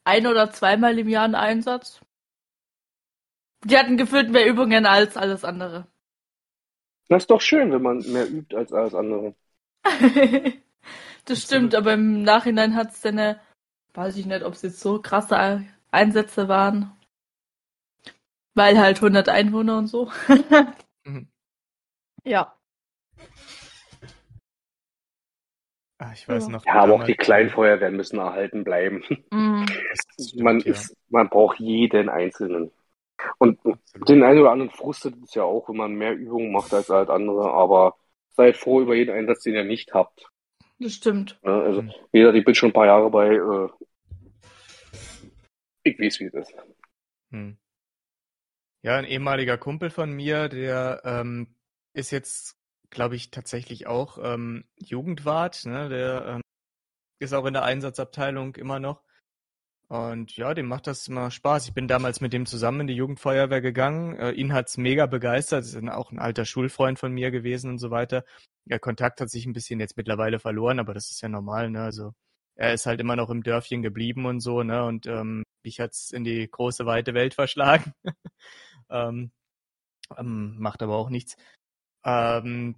ein oder zweimal im Jahr ein Einsatz. Die hatten gefühlt mehr Übungen als alles andere. Das ist doch schön, wenn man mehr übt als alles andere. das stimmt, aber im Nachhinein hat's dann, eine, weiß ich nicht, ob es jetzt so krasse Einsätze waren. Weil halt 100 Einwohner und so. Mhm. ja. Ah, ich weiß Ja. noch. Ja, aber auch die kleinen Feuerwehren müssen erhalten bleiben. Mhm. Stimmt, Man, ja. ist, man braucht jeden Einzelnen. Und Absolut. den einen oder anderen frustet es ja auch, wenn man mehr Übungen macht als halt andere, aber seid froh über jeden Einsatz, den ihr nicht habt. Das stimmt. Ne? Also, Mhm. wie gesagt, ich bin schon ein paar Jahre bei, äh, ich weiß, wie es ist. Hm. Ja, ein ehemaliger Kumpel von mir, der ähm, ist jetzt, glaube ich, tatsächlich auch ähm, Jugendwart. Ne? Der ähm, ist auch in der Einsatzabteilung immer noch. Und ja, dem macht das immer Spaß. Ich bin damals mit dem zusammen in die Jugendfeuerwehr gegangen. Äh, ihn hat's mega begeistert. Ist auch ein alter Schulfreund von mir gewesen und so weiter. Der Kontakt hat sich ein bisschen jetzt mittlerweile verloren, aber das ist ja normal, ne? Also er ist halt immer noch im Dörfchen geblieben und so, ne? Und ähm, mich hat's in die große weite Welt verschlagen. ähm, ähm, macht aber auch nichts. Ähm,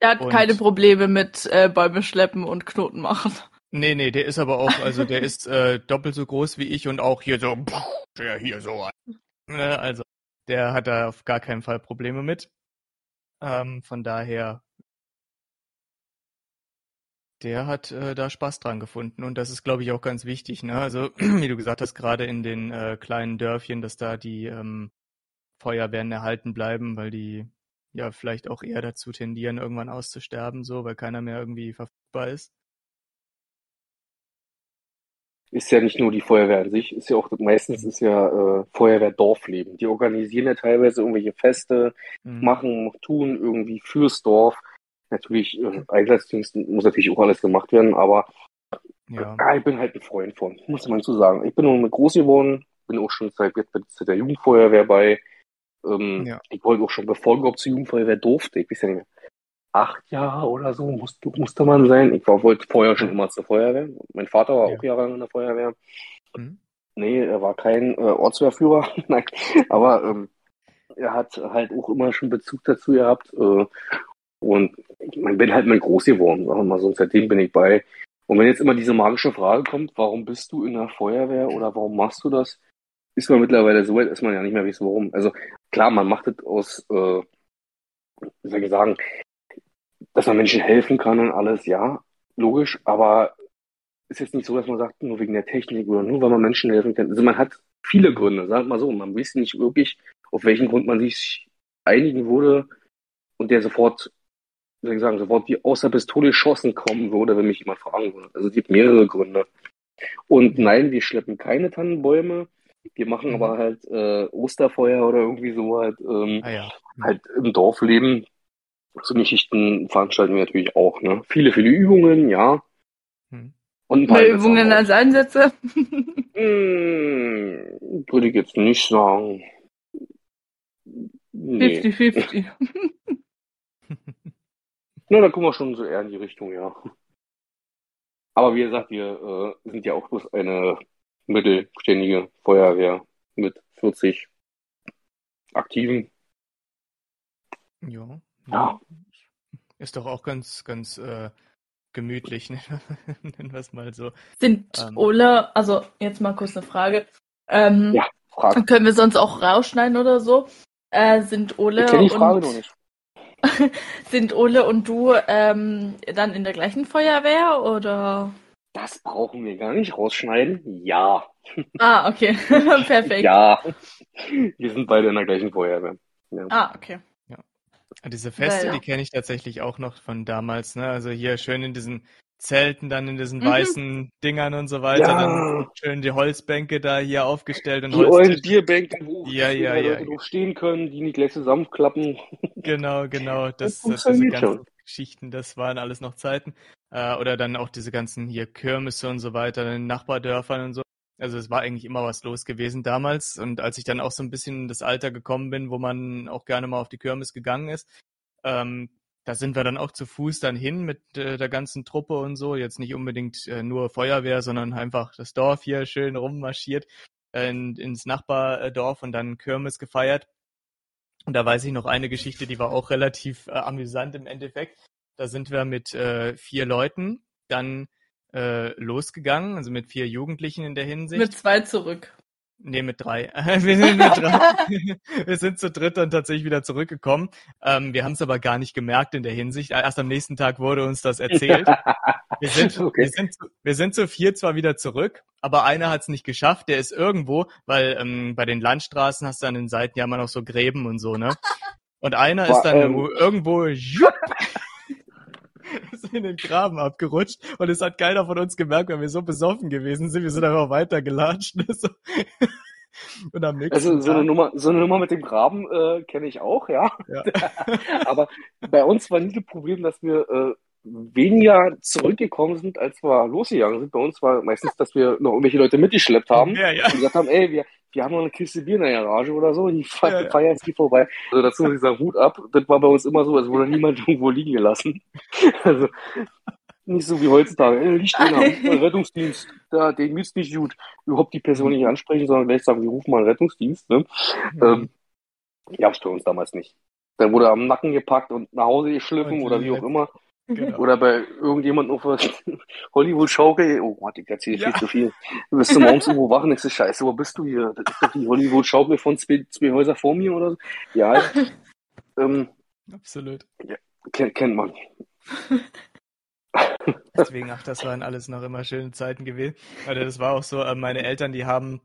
Er hat keine Probleme mit äh, Bäume schleppen und Knoten machen. nee, nee, der ist aber auch, also der ist äh, doppelt so groß wie ich und auch hier so, der hier so. Ne? Also der hat da auf gar keinen Fall Probleme mit. Ähm, von daher, der hat äh, da Spaß dran gefunden und das ist, glaube ich, auch ganz wichtig. Ne? Also wie du gesagt hast, gerade in den äh, kleinen Dörfchen, dass da die ähm, Feuerwehren erhalten bleiben, weil die ja vielleicht auch eher dazu tendieren, irgendwann auszusterben, so, weil keiner mehr irgendwie verfügbar ist. Ist ja nicht nur die Feuerwehr an sich, ist ja auch, meistens ist ja äh, Feuerwehr Dorfleben. Die organisieren ja teilweise irgendwelche Feste, Mhm. machen, tun irgendwie fürs Dorf. Natürlich, äh, Einsatzdienst muss natürlich auch alles gemacht werden, aber Ja. ja, ich bin halt ein Freund von, muss man so sagen. Ich bin nun mit groß geworden, bin auch schon seit jetzt der Jugendfeuerwehr bei. Ähm, Ja. Ich wollte auch schon, bevor ich überhaupt zur Jugendfeuerwehr durfte, ich weiß ja nicht mehr, acht Jahre oder so musste, musste man sein. Ich war, wollte vorher schon immer zur Feuerwehr. Mein Vater war Ja. auch jahrelang in der Feuerwehr. Mhm. Nee, er war kein äh, Ortswehrführer, nein, aber ähm, er hat halt auch immer schon Bezug dazu gehabt. Äh, und ich mein, bin halt mal groß geworden, sagen wir mal so. Und seitdem bin ich bei. Und wenn jetzt immer diese magische Frage kommt, warum bist du in der Feuerwehr oder warum machst du das, ist man mittlerweile so weit, dass man ja nicht mehr weiß, warum. Also klar, man macht es aus, äh, wie soll ich sagen, dass man Menschen helfen kann und alles, ja, logisch, aber ist jetzt nicht so, dass man sagt, nur wegen der Technik oder nur weil man Menschen helfen kann. Also man hat viele Gründe, wir mal so. Man weiß nicht wirklich, auf welchen Grund man sich einigen würde und der sofort, soll ich sagen, sofort wie aus der Pistole geschossen kommen würde, wenn mich jemand fragen würde. Also es gibt mehrere Gründe. Und nein, wir schleppen keine Tannenbäume. Wir machen Mhm. aber halt äh, Osterfeuer oder irgendwie so halt, ähm, Ah ja. halt im Dorf leben. So Geschichten veranstalten wir natürlich auch. Ne? Viele, viele Übungen, ja. Hm. Und ein paar Übungen als Einsätze. Hm, würde ich jetzt nicht sagen. Nee. 50-50. Na, da kommen wir schon so eher in die Richtung, ja. Aber wie gesagt, wir äh, sind ja auch bloß eine mittelständige Feuerwehr mit 40 Aktiven. Ja. Ja. Ist doch auch ganz, ganz äh, gemütlich, ne? nennen wir es mal so. Sind Ähm. Ole, also jetzt mal kurz eine Frage. Ähm, Ja, Frage. Können wir sonst auch rausschneiden oder so? Äh, sind Ole Ich die Frage und noch nicht. sind Ole und du ähm, dann in der gleichen Feuerwehr oder? Das brauchen wir gar nicht rausschneiden. Ja. Ah, okay. Perfekt. Ja. Wir sind beide in der gleichen Feuerwehr. Ah, okay. Diese Feste, Ja, ja. die kenne ich tatsächlich auch noch von damals, ne? Also hier schön in diesen Zelten, dann in diesen Mhm. weißen Dingern und so weiter, Ja. dann schön die Holzbänke da hier aufgestellt und Die Holztische. Bierbänke, wo Ja, ja, ja. Leute stehen können, die nicht gleich zusammenklappen. Genau, genau. Das, Das das, diese ganzen schon. Geschichten, das waren alles noch Zeiten. Äh, oder dann auch diese ganzen hier Kirmesse und so weiter in den Nachbardörfern und so. Also es war eigentlich immer was los gewesen damals. Und als ich dann auch so ein bisschen in das Alter gekommen bin, wo man auch gerne mal auf die Kirmes gegangen ist, ähm, da sind wir dann auch zu Fuß dann hin mit äh, der ganzen Truppe und so. Jetzt nicht unbedingt äh, nur Feuerwehr, sondern einfach das Dorf hier schön rummarschiert äh, in, ins Nachbardorf und dann Kirmes gefeiert. Und da weiß ich noch eine Geschichte, die war auch relativ äh, amüsant im Endeffekt. Da sind wir mit äh, vier Leuten dann äh, losgegangen, also mit vier Jugendlichen in der Hinsicht. Mit zwei zurück. Nee, mit drei. Wir sind mit drei. Wir sind zu dritt dann tatsächlich wieder zurückgekommen. Ähm, wir haben es aber gar nicht gemerkt in der Hinsicht. Erst am nächsten Tag wurde uns das erzählt. Wir sind, Okay. wir sind, zu- wir sind zu vier zwar wieder zurück, aber einer hat es nicht geschafft. Der ist irgendwo, weil ähm, bei den Landstraßen hast du an den Seiten ja immer noch so Gräben und so, ne? Und einer Boah, ist dann ähm. irgendwo ist in den Graben abgerutscht und es hat keiner von uns gemerkt, weil wir so besoffen gewesen sind. Wir sind einfach weitergelatscht. So. Und am nächsten Also so eine Tag, Nummer, so eine Nummer mit dem Graben äh, kenne ich auch, ja. ja. Aber bei uns war nie das Problem, dass wir äh, weniger zurückgekommen sind, als wir losgegangen sind. Bei uns war meistens, dass wir noch irgendwelche Leute mitgeschleppt haben Ja, ja. und gesagt haben, ey, wir, wir haben noch eine Kiste Bier in der Garage oder so, die fe Ja, ja. feiern jetzt die vorbei. Also dazu muss ich sagen, Hut ab. Das war bei uns immer so, als wurde niemand irgendwo liegen gelassen. Also nicht so wie heutzutage. Ey, Licht einen Rettungsdienst. Da, den geht's nicht gut. Überhaupt die Person nicht ansprechen, sondern gleich sagen, wir rufen mal einen Rettungsdienst. Ne? Ähm, gab's bei uns damals nicht. Dann wurde er am Nacken gepackt und nach Hause geschliffen oder wie auch immer. Genau. Oder bei irgendjemandem auf der Hollywood-Schaukel. Oh Gott, ich erzähle Ja. viel zu viel. Du bist du morgens irgendwo wach und denkst, scheiße, wo bist du hier? Das ist doch die Hollywood-Schaukel von zwei, zwei Häuser vor mir oder so. Ja, ähm, Absolut. kennt, kennt man. Deswegen, ach, das waren alles noch immer schöne Zeiten gewesen. Also das war auch so, äh, meine Eltern, die haben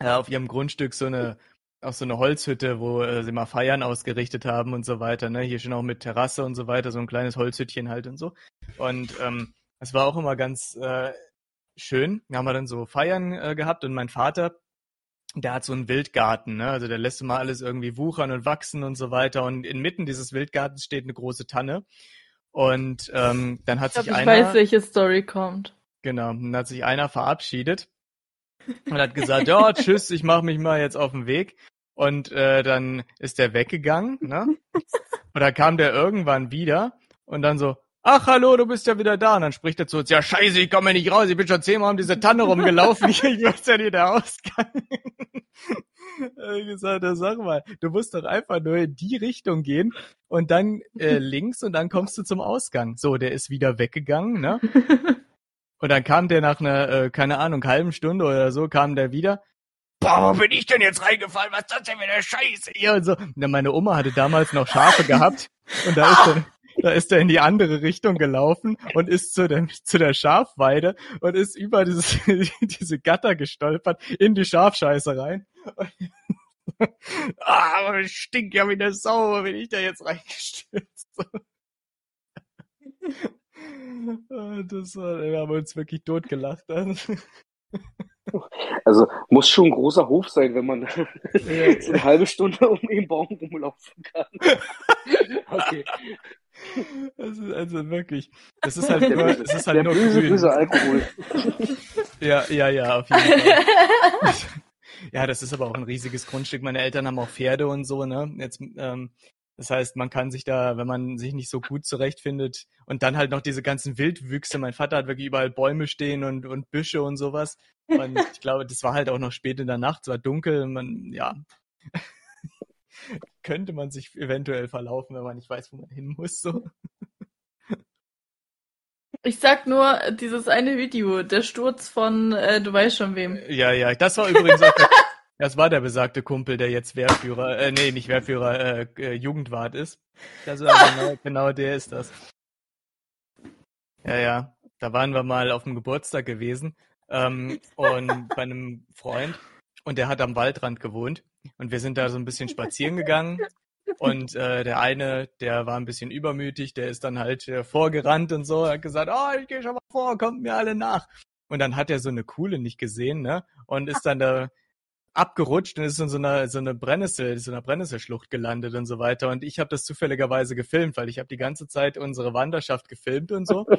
äh, auf ihrem Grundstück so eine, auch so eine Holzhütte, wo äh, sie mal Feiern ausgerichtet haben und so weiter. Ne? Hier schon auch mit Terrasse und so weiter, so ein kleines Holzhüttchen halt und so. Und ähm, es war auch immer ganz äh, schön. Da haben wir dann so Feiern äh, gehabt und mein Vater, der hat so einen Wildgarten, ne? Also der lässt immer alles irgendwie wuchern und wachsen und so weiter. Und inmitten dieses Wildgartens steht eine große Tanne. Und ähm, dann hat Ich glaube, sich ich einer. weiß, welche Story kommt. Genau, dann hat sich einer verabschiedet und hat gesagt, ja, tschüss, ich mache mich mal jetzt auf den Weg. Und äh, dann ist der weggegangen, ne? Und dann kam der irgendwann wieder und dann so, ach hallo, du bist ja wieder da. Und dann spricht er zu uns, ja scheiße, ich komme nicht raus, ich bin schon zehnmal um diese Tanne rumgelaufen, ich, weiß ja nicht der Ausgang. Ich gesagt, sag mal, du musst doch einfach nur in die Richtung gehen und dann äh, links und dann kommst du zum Ausgang. So, der ist wieder weggegangen, ne? Und dann kam der nach einer, äh, keine Ahnung, halben Stunde oder so, kam der wieder. Boah, wo bin ich denn jetzt reingefallen? Was ist das denn für eine Scheiße hier? Und so. Dann meine Oma hatte damals noch Schafe gehabt und da ist er, da ist er in die andere Richtung gelaufen und ist zu der, zu der Schafweide und ist über dieses, diese Gatter gestolpert in die Schafscheiße rein. Ah, aber ich stink ja wie eine Sau, bin ich da jetzt reingestürzt. Ah, das war, wir haben uns wirklich totgelacht. Also muss schon ein großer Hof sein, wenn man so eine halbe Stunde um den Baum rumlaufen kann. Okay. Also, also wirklich, das ist halt Der nur, böse, es ist der halt nur böse, grün. böse Alkohol. Ja, ja, ja, auf jeden Fall. Ja, das ist aber auch ein riesiges Grundstück. Meine Eltern haben auch Pferde und so, ne? Jetzt, ähm, das heißt, man kann sich da, wenn man sich nicht so gut zurechtfindet und dann halt noch diese ganzen Wildwüchse. Mein Vater hat wirklich überall Bäume stehen und, und Büsche und sowas. Und ich glaube, das war halt auch noch spät in der Nacht, es war dunkel, man, ja. Könnte man sich eventuell verlaufen, wenn man nicht weiß, wo man hin muss, so. Ich sag nur, dieses eine Video, der Sturz von, äh, du weißt schon wem. Ja, ja, das war übrigens auch der, das war der besagte Kumpel, der jetzt Wehrführer, äh, nee, nicht Wehrführer, äh, äh, Jugendwart ist. War genau, genau der ist das. Ja, ja, da waren wir mal auf dem Geburtstag gewesen ähm, und bei einem Freund und der hat am Waldrand gewohnt und wir sind da so ein bisschen spazieren gegangen und äh, der eine, der war ein bisschen übermütig, der ist dann halt äh, vorgerannt und so, hat gesagt, oh, ich gehe schon mal vor, kommt mir alle nach. Und dann hat er so eine Kuhle nicht gesehen, ne? Und ist dann da abgerutscht und ist in so einer so eine Brennnessel, so einer Brennnesselschlucht gelandet und so weiter. Und ich habe das zufälligerweise gefilmt, weil ich habe die ganze Zeit unsere Wanderschaft gefilmt und so.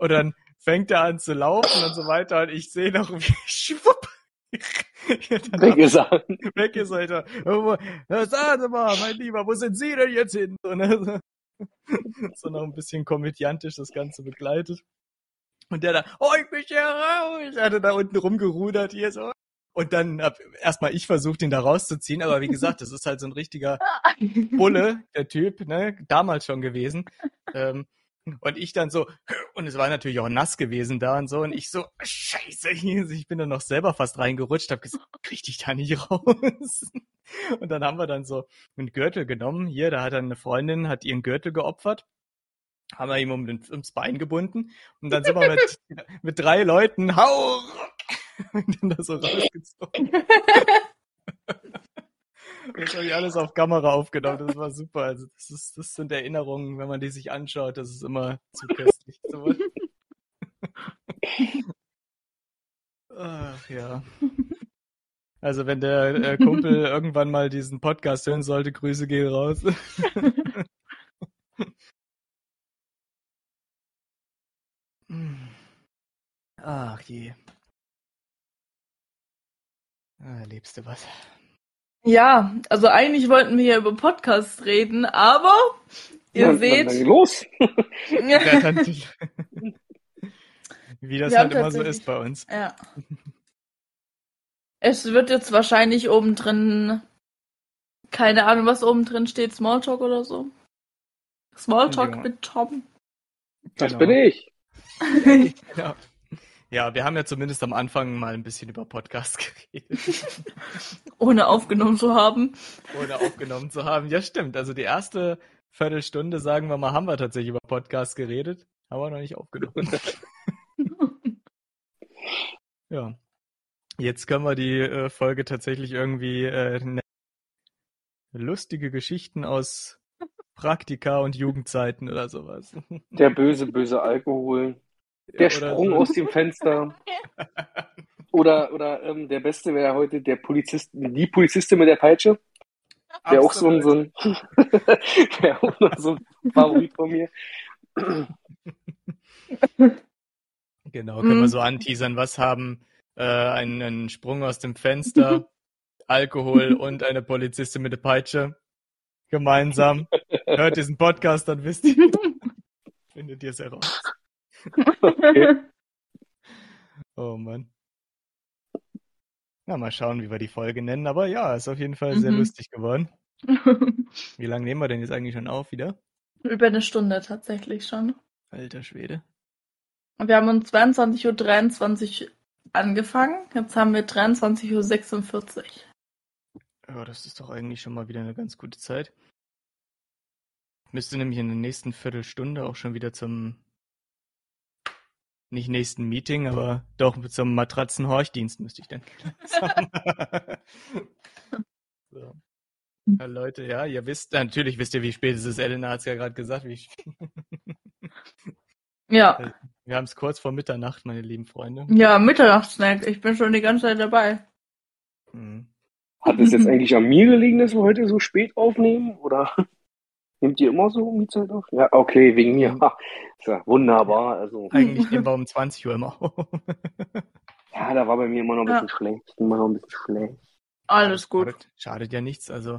Und dann fängt er an zu laufen und so weiter und ich sehe noch, wie schwupp. Dann Weg ist er. weg ist. Oh, Sagen mal, mein Lieber, wo sind Sie denn jetzt hin? So, ne? so noch ein bisschen komödiantisch das Ganze begleitet. Und der da, oh, ich bin hier raus, hatte da unten rumgerudert hier so. Und dann hab erstmal ich versucht, ihn da rauszuziehen, aber wie gesagt, das ist halt so ein richtiger Bulle, der Typ, ne, damals schon gewesen. Ähm, und ich dann so, und es war natürlich auch nass gewesen da und so, und ich so, scheiße, ich bin dann noch selber fast reingerutscht, hab gesagt, krieg dich da nicht raus. Und dann haben wir dann so einen Gürtel genommen, hier, da hat dann eine Freundin, hat ihren Gürtel geopfert, haben wir ihm um den, ums Bein gebunden, und dann sind wir mit, mit drei Leuten, hau, und dann da so rausgezogen. Das habe ich alles auf Kamera aufgenommen. Das war super. Also das, ist, das sind Erinnerungen, wenn man die sich anschaut, das ist immer zu köstlich. Ach ja. Also wenn der äh, Kumpel irgendwann mal diesen Podcast hören sollte, Grüße gehen raus. Ach je. Ah, liebst du was? Ja, also eigentlich wollten wir ja über Podcasts reden, aber ihr Dann- seht, Dann, los. Ja, dann, wie das Wir halt immer so ist bei uns. ja. Es wird jetzt wahrscheinlich oben drin, keine Ahnung, was oben drin steht, Smalltalk oder so. Smalltalk Ja. mit Tom. Das Genau. bin ich. Ja. Ja, wir haben ja zumindest am Anfang mal ein bisschen über Podcast geredet, Ohne aufgenommen zu haben. ohne aufgenommen zu haben. Ja, stimmt. Also die erste Viertelstunde, sagen wir mal, haben wir tatsächlich über Podcast geredet, haben wir noch nicht aufgenommen. ja. Jetzt können wir die äh, Folge tatsächlich irgendwie äh, nennen. lustige Geschichten aus Praktika und Jugendzeiten oder sowas. Der böse, böse Alkohol. Der Sprung so. aus dem Fenster. Oder, oder ähm, der Beste wäre heute der Polizist, die Polizistin mit der Peitsche. Wäre auch so ein, so ein, wäre auch noch so ein Favorit von mir. Genau, können wir Mhm. so anteasern. Was haben äh, einen, einen Sprung aus dem Fenster, Alkohol und eine Polizistin mit der Peitsche gemeinsam? Hört diesen Podcast, dann wisst ihr, findet ihr es heraus. Okay. Oh Mann. Na, mal schauen, wie wir die Folge nennen. Aber ja, ist auf jeden Fall sehr Mhm. lustig geworden. Wie lange nehmen wir denn jetzt eigentlich schon auf wieder? Über eine Stunde tatsächlich schon. Alter Schwede. Wir haben um 22.23 Uhr angefangen. Jetzt haben wir 23.46 Uhr. Ja, das ist doch eigentlich schon mal wieder eine ganz gute Zeit. Müsste nämlich in der nächsten Viertelstunde auch schon wieder zum nicht nächsten Meeting, aber doch zum Matratzenhorchdienst müsste ich dann. so. Leute, ja, ihr wisst, natürlich wisst ihr, wie spät es ist. Elena hat es ja gerade gesagt. Wie Ja. Wir haben es kurz vor Mitternacht, meine lieben Freunde. Ja, Mitternachtssnack. Ich bin schon die ganze Zeit dabei. Mhm. Hat es jetzt eigentlich an mir gelegen, dass wir heute so spät aufnehmen? Oder nehmt ihr immer so um die Zeit auf? Ja, okay, wegen mir. Ist ja wunderbar. Also, Eigentlich nehmen wir um 20 Uhr immer auf. ja, da war bei mir immer noch ein Ja. bisschen schlecht. Immer noch ein bisschen schlecht. Alles gut. Schadet, schadet ja nichts, also.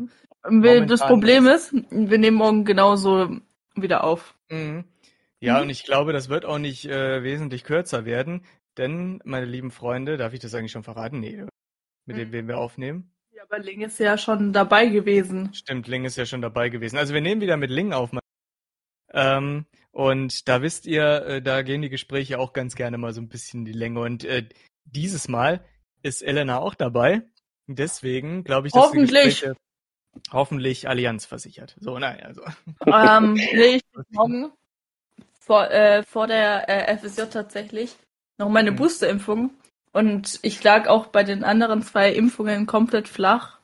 Wir, das Problem ist, wir nehmen morgen genauso wieder auf. Mhm. Ja, Mhm. und ich glaube, das wird auch nicht äh, wesentlich kürzer werden, denn, meine lieben Freunde, darf ich das eigentlich schon verraten? Nee, mit Mhm. dem, wen wir aufnehmen. Ja, aber Ling ist ja schon dabei gewesen. Stimmt, Ling ist ja schon dabei gewesen. Also wir nehmen wieder mit Ling auf. Ähm, und da wisst ihr, äh, da gehen die Gespräche auch ganz gerne mal so ein bisschen in die Länge. Und äh, dieses Mal ist Elena auch dabei. Deswegen glaube ich, dass Hoffentlich. Hoffentlich Allianz versichert. So, nein, also. ähm, nee, ich morgen vor, äh, vor der äh, FSJ tatsächlich noch meine Mhm. Boosterimpfung. Und ich lag auch bei den anderen zwei Impfungen komplett flach.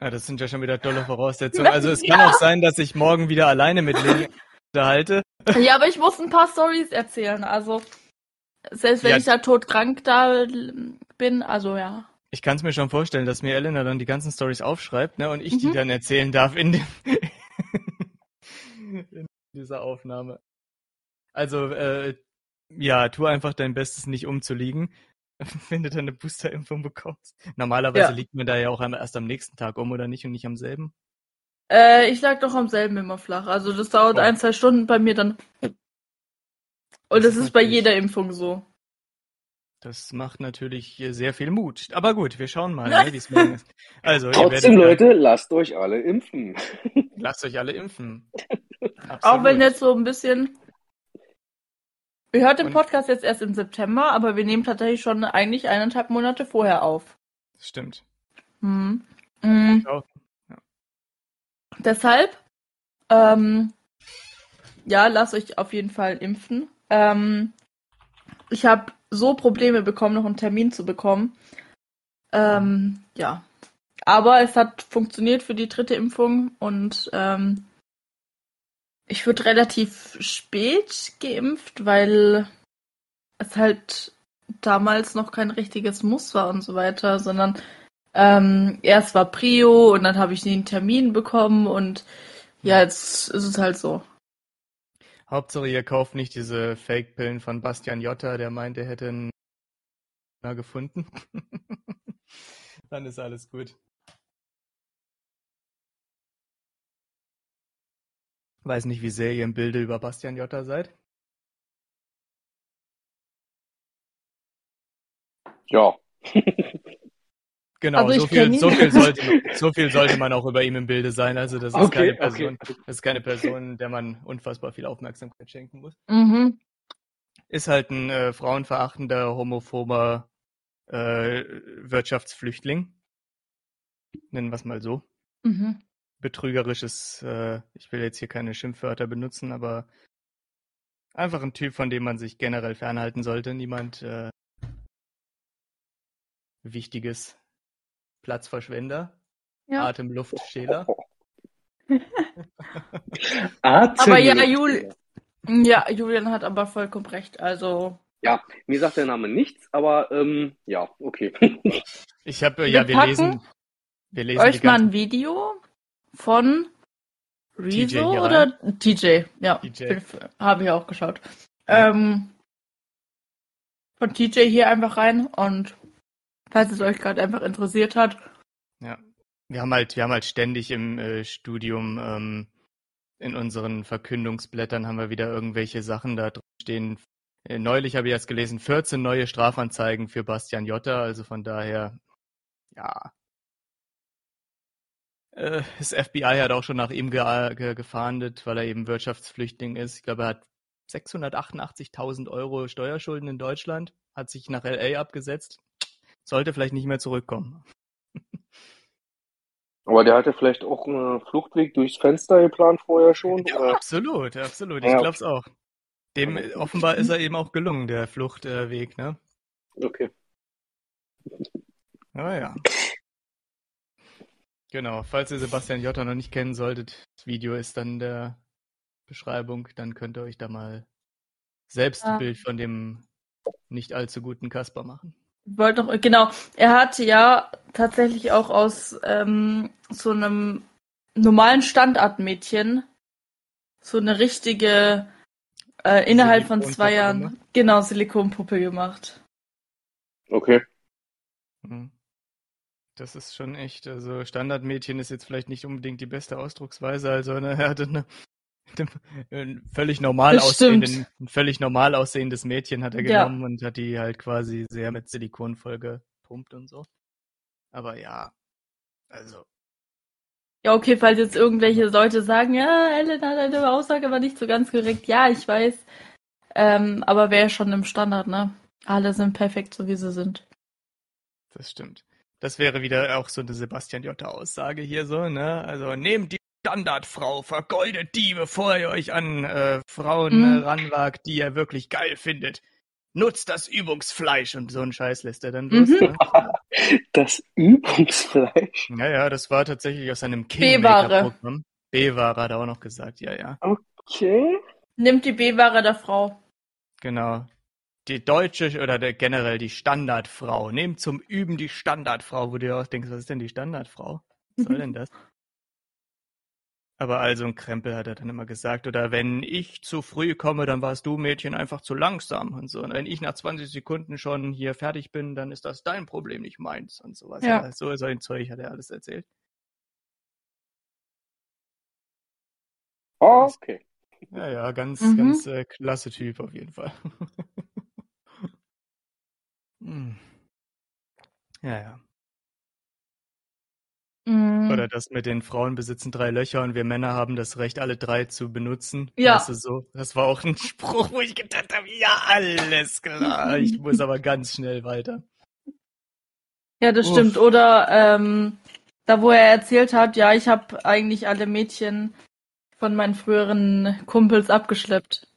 Ja, das sind ja schon wieder tolle Voraussetzungen. Also es kann auch sein, dass ich morgen wieder alleine mit Ling unterhalte. Ja, aber ich muss ein paar Stories erzählen. Also, selbst wenn Ja. ich da todkrank da bin, also ja. Ich kann es mir schon vorstellen, dass mir Elena dann die ganzen Stories aufschreibt, ne, und ich die Mhm. dann erzählen darf in, dem in dieser Aufnahme. Also, äh, ja, tu einfach dein Bestes, nicht umzuliegen, wenn du deine Boosterimpfung bekommst. Normalerweise Ja. liegt man da ja auch einmal erst am nächsten Tag um, oder nicht, und nicht am selben. Äh, ich lag doch am selben immer flach. Also das dauert Oh. ein, zwei Stunden bei mir dann. Und Das das ist ist bei jeder Impfung so. Das macht natürlich äh, sehr viel Mut. Aber gut, wir schauen mal, ne, wie es morgen ist. Also, Trotzdem, werdet, Leute, lasst euch alle impfen. lasst euch alle impfen. Auch wenn Absolut. jetzt so ein bisschen. Ihr hört den Podcast jetzt erst im September, aber wir nehmen tatsächlich schon eigentlich eineinhalb Monate vorher auf. Stimmt. Hm. Hm. Auch. Deshalb, ähm, ja, lasst euch auf jeden Fall impfen. Ähm, ich habe so Probleme bekommen, noch einen Termin zu bekommen. Ähm, ja. Aber es hat funktioniert für die dritte Impfung und ähm, ich wurde relativ spät geimpft, weil es halt damals noch kein richtiges Muss war und so weiter, sondern ähm, erst war Prio und dann habe ich nie einen Termin bekommen und ja, jetzt ist es halt so. Hauptsache, ihr kauft nicht diese Fake-Pillen von Bastian Jotta, der meint, er hätte einen gefunden. Dann ist alles gut. Weiß nicht, wie sehr ihr im Bilde über Bastian Jotta seid. Ja. Genau, Also ich so, viel, so, viel sollte, man- so viel sollte man auch über ihm im Bilde sein. Also das ist Okay, keine Person, okay. das ist keine Person, der man unfassbar viel Aufmerksamkeit schenken muss. Mhm. Ist halt ein äh, frauenverachtender, homophober äh, Wirtschaftsflüchtling. Nennen wir es mal so. Mhm. Betrügerisches, äh, ich will jetzt hier keine Schimpfwörter benutzen, aber einfach ein Typ, von dem man sich generell fernhalten sollte. Niemand äh, Wichtiges. Platzverschwender. Ja. Atemluftschäler. Atem Aber ja, Juli- Ja, Julian hat aber vollkommen recht. Also, Ja, mir sagt der Name nichts, aber ähm, ja, okay. Ich habe, Wir ja, wir packen lesen, wir lesen euch mal ein Video von TJ Rezo hier oder TJ? Ja, TJ. habe ich auch geschaut. Ja. Ähm, von TJ hier einfach rein und falls es euch gerade einfach interessiert hat, Ja. Wir haben halt, wir haben halt ständig im äh, Studium ähm, in unseren Verkündungsblättern haben wir wieder irgendwelche Sachen da drin stehen. Äh, neulich habe ich jetzt gelesen, 14 neue Strafanzeigen für Bastian Jotta, also von daher, ja. Äh, das FBI hat auch schon nach ihm ge ge gefahndet, weil er eben Wirtschaftsflüchtling ist. Ich glaube, er hat 688.000 Euro Steuerschulden in Deutschland, hat sich nach LA abgesetzt, sollte vielleicht nicht mehr zurückkommen. Aber der hatte vielleicht auch einen Fluchtweg durchs Fenster geplant vorher schon. Ja, Oder? absolut, absolut. Ich Ja. glaub's auch. Dem offenbar ist er eben auch gelungen, der Fluchtweg, ne? Okay. Aber ja. Genau, falls ihr Sebastian Jotta noch nicht kennen solltet, das Video ist dann in der Beschreibung, dann könnt ihr euch da mal selbst Ja. ein Bild von dem nicht allzu guten Kasper machen. wollte noch, genau, er hatte ja tatsächlich auch aus ähm, so einem normalen Standardmädchen so eine richtige, äh, innerhalb von zwei Jahren, gemacht? genau, Silikonpuppe gemacht. Okay. Mhm. Das ist schon echt, also Standardmädchen ist jetzt vielleicht nicht unbedingt die beste Ausdrucksweise, also er hatte eine, ein völlig normal aussehenden, ein völlig normal aussehendes Mädchen hat er Ja. genommen und hat die halt quasi sehr mit Silikon vollgepumpt und so. Aber ja, also Ja, okay, falls jetzt irgendwelche Leute sagen, ja, Elena, deine Aussage war nicht so ganz korrekt. Ja, ich weiß. Ähm, aber wäre schon im Standard, ne? Alle sind perfekt, so wie sie sind. Das stimmt. Das wäre wieder auch so eine Sebastian Jotta Aussage hier so, ne? Also nehmt die Standardfrau, vergoldet die, bevor ihr euch an äh, Frauen Mhm. äh, ranwagt, die ihr wirklich geil findet. Nutzt das Übungsfleisch und so einen Scheiß lässt er dann. Mhm. Ne? Das Übungsfleisch. Ja, ja, das war tatsächlich aus einem B-Ware. Kingmaker-Programm. B-Ware hat er auch noch gesagt, ja, ja. Okay. Nimmt die B-Ware der Frau. Genau. Die deutsche oder der, generell die Standardfrau. Nehmt zum Üben die Standardfrau, wo du dir auch denkst, was ist denn die Standardfrau? Was soll denn das? Aber also ein Krempel hat er dann immer gesagt. Oder wenn ich zu früh komme, dann warst du Mädchen einfach zu langsam und so. Und wenn ich nach 20 Sekunden schon hier fertig bin, dann ist das dein Problem, nicht meins und sowas. Ja. Ja. So, so ein Zeug hat er alles erzählt. Okay. Ja, ja, ganz, Mhm. ganz äh, klasse Typ auf jeden Fall. Hm. Ja, ja. Mhm. Oder das mit den Frauen besitzen drei Löcher und wir Männer haben das Recht, alle drei zu benutzen. Ja. Weißt du, so. Das war auch ein Spruch, wo ich gedacht habe, ja, alles klar. Ich muss aber ganz schnell weiter. Ja, das Uff. stimmt. Oder ähm, da, wo er erzählt hat, ja, ich habe eigentlich alle Mädchen von meinen früheren Kumpels abgeschleppt.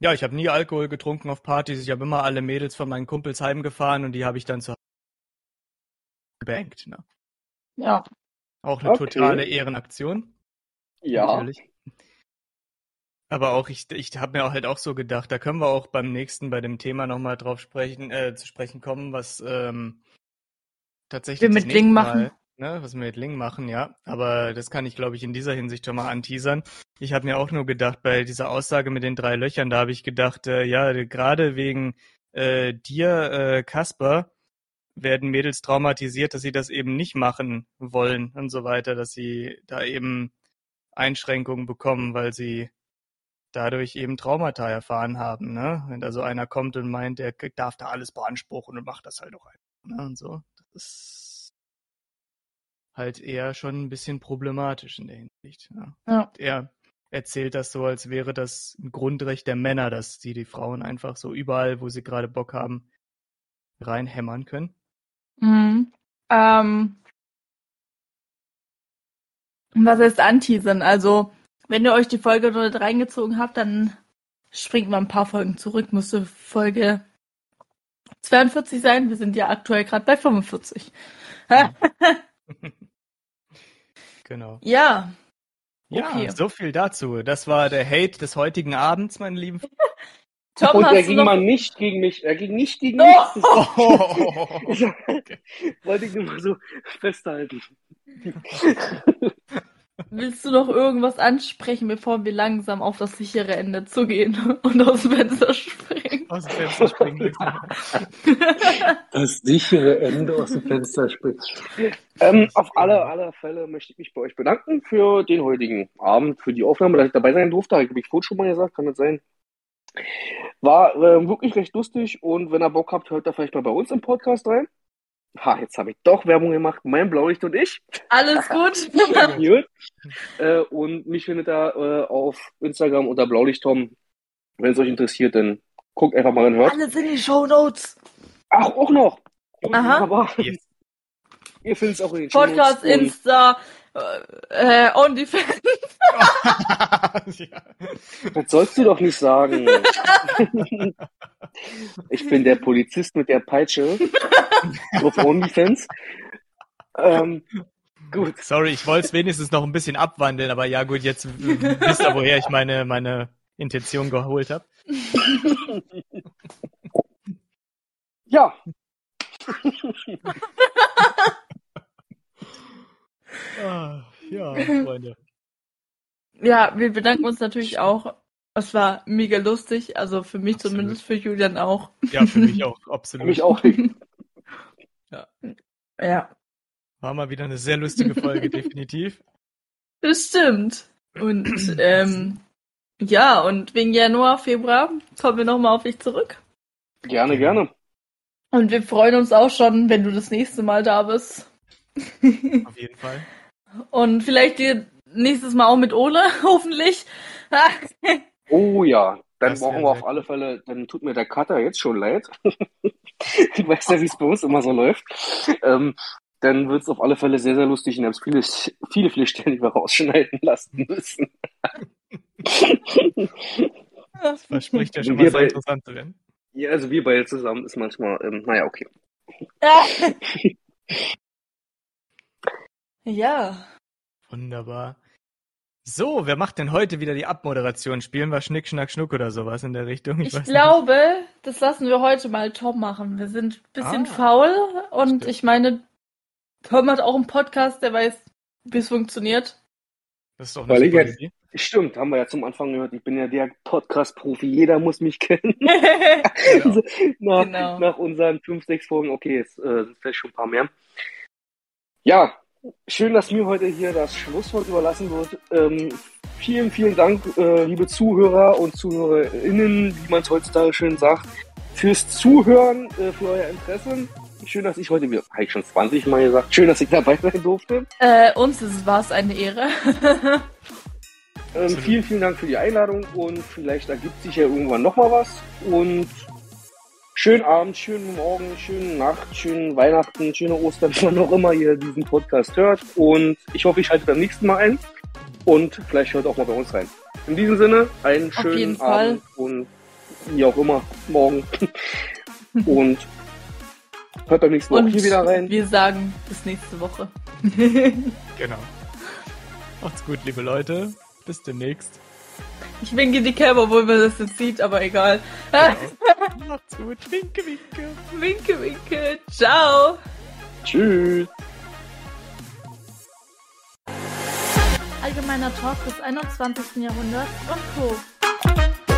Ja, ich habe nie Alkohol getrunken auf Partys. Ich habe immer alle Mädels von meinen Kumpels heimgefahren und die habe ich dann zu Hause gebankt. Ne? Ja. Auch eine Okay. totale Ehrenaktion. Ja. Natürlich. Aber auch, ich, ich habe mir auch halt auch so gedacht, da können wir auch beim nächsten, bei dem Thema nochmal drauf sprechen, äh, zu sprechen kommen, was ähm, tatsächlich Wir mit nächste machen. Ne, was wir mit Ling machen, ja. Aber das kann ich, glaube ich, in dieser Hinsicht schon mal anteasern. Ich habe mir auch nur gedacht, bei dieser Aussage mit den drei Löchern, da habe ich gedacht, äh, ja, gerade wegen äh, dir, äh, Kasper, werden Mädels traumatisiert, dass sie das eben nicht machen wollen und so weiter, dass sie da eben Einschränkungen bekommen, weil sie dadurch eben Traumata erfahren haben, ne? Wenn da so einer kommt und meint, er darf da alles beanspruchen und macht das halt auch einfach, ne? Und so. Das ist halt eher schon ein bisschen problematisch in der Hinsicht. Ja. Ja. Er erzählt das so, als wäre das ein Grundrecht der Männer, dass sie die Frauen einfach so überall, wo sie gerade Bock haben, reinhämmern können. Mhm. Ähm, was heißt anteasern? Also, wenn ihr euch die Folge nicht reingezogen habt, dann springt mal ein paar Folgen zurück. Müsste Folge 42 sein. Wir sind ja aktuell gerade bei 45. Genau. ja, Ja, Okay. so viel dazu. Das war der Hate des heutigen Abends, meine lieben Tom, Und er ging noch... mal nicht gegen mich. Er ging nicht gegen Oh! mich. Oh, Das wollte ich nur mal so festhalten. Willst du noch irgendwas ansprechen, bevor wir langsam auf das sichere Ende zugehen und aus dem Fenster springen? aus dem Fenster springen. Das sichere Ende aus dem Fenster springt. Ähm, auf alle, alle Fälle möchte ich mich bei euch bedanken für den heutigen Abend, für die Aufnahme, dass ich dabei sein durfte. Habe ich vorhin schon mal gesagt, kann das sein? War ähm, wirklich recht lustig und wenn ihr Bock habt, hört da vielleicht mal bei uns im Podcast rein. Ha, jetzt habe ich doch Werbung gemacht. Mein Blaulicht und ich. Alles gut? Gut. Äh, und mich findet ihr äh, auf Instagram unter Blaulichttom. Wenn es euch interessiert, dann guckt einfach mal und hört. Alles in die Show Notes. Ach, auch noch. Aha. Wunderbar. Yes. Ihr findet es auch in den Podcast, Insta, äh, äh, OnlyFans. ja. Das sollst du doch nicht sagen. ich bin der Polizist mit der Peitsche auf OnlyFans. Ähm, Gut. Sorry, ich wollte es wenigstens noch ein bisschen abwandeln, aber ja gut, jetzt wisst ihr, woher ich meine, meine Intention geholt habe. Ja, Ah, ja, Freunde. Ja, wir bedanken uns natürlich auch. Es war mega lustig, also für mich Absolut. zumindest, für Julian auch. Ja, für mich auch, für absolut. mich auch. Ja, War mal wieder eine sehr lustige Folge, definitiv. das stimmt. Und ähm, ja, und wegen Januar, Februar kommen wir nochmal auf dich zurück. Gerne, gerne. Und wir freuen uns auch schon, wenn du das nächste Mal da bist. Auf jeden Fall. Und vielleicht dir nächstes Mal auch mit Ole, hoffentlich. Oh ja, dann Das brauchen wir auf alle Fälle, dann tut mir der Cutter jetzt schon leid. du weißt ja, wie es bei uns immer so läuft. Ähm, dann wird es auf alle Fälle sehr, sehr lustig und haben viele, viele, viele Stellen, die wir rausschneiden lassen müssen. Das verspricht ja schon Wir mal sehr bei- interessant werden. Ja, also wir beide zusammen ist manchmal, ähm, naja, okay. Ja. Wunderbar. So, wer macht denn heute wieder die Abmoderation? Spielen wir Schnick, Schnack, Schnuck oder sowas in der Richtung? Ich weiß glaube, das lassen wir heute mal Tom machen. Wir sind ein bisschen Ah, faul und stimmt. ich meine, Tom hat auch einen Podcast, der weiß, wie es funktioniert. nicht. Das ist doch Weil eine ich super jetzt- Idee. Stimmt, haben wir ja zum Anfang gehört. Ich bin ja der Podcast-Profi. Jeder muss mich kennen. Genau. nach, Genau. nach unseren fünf, sechs Folgen. Okay, es äh, sind vielleicht schon ein paar mehr. Ja, schön, dass mir heute hier das Schlusswort überlassen wird. Ähm, vielen, vielen Dank, äh, liebe Zuhörer und ZuhörerInnen, wie man es heutzutage schön sagt, fürs Zuhören, äh, für euer Interesse. Schön, dass ich heute wieder, habe ich schon 20 Mal gesagt, schön, dass ich dabei sein durfte. äh, uns war es eine Ehre. Ähm, vielen, vielen Dank für die Einladung und vielleicht ergibt sich ja irgendwann nochmal was. Und schönen Abend, schönen Morgen, schönen Nacht, schönen Weihnachten, schöne Ostern, wann auch immer ihr diesen Podcast hört. Und ich hoffe, ich schalte beim nächsten Mal ein und vielleicht hört auch mal bei uns rein. In diesem Sinne, einen Auf schönen jeden Fall. Abend und wie auch immer, morgen. und hört beim nächsten Mal auch hier wieder rein. wir sagen bis nächste Woche. Genau. Macht's gut, liebe Leute. Bis demnächst. Ich winke die Cam, obwohl man das jetzt sieht, aber egal. Genau. Macht's gut. Winke, winke. winke, winke. Ciao. Tschüss. Allgemeiner Talk des 21. Jahrhunderts und Co.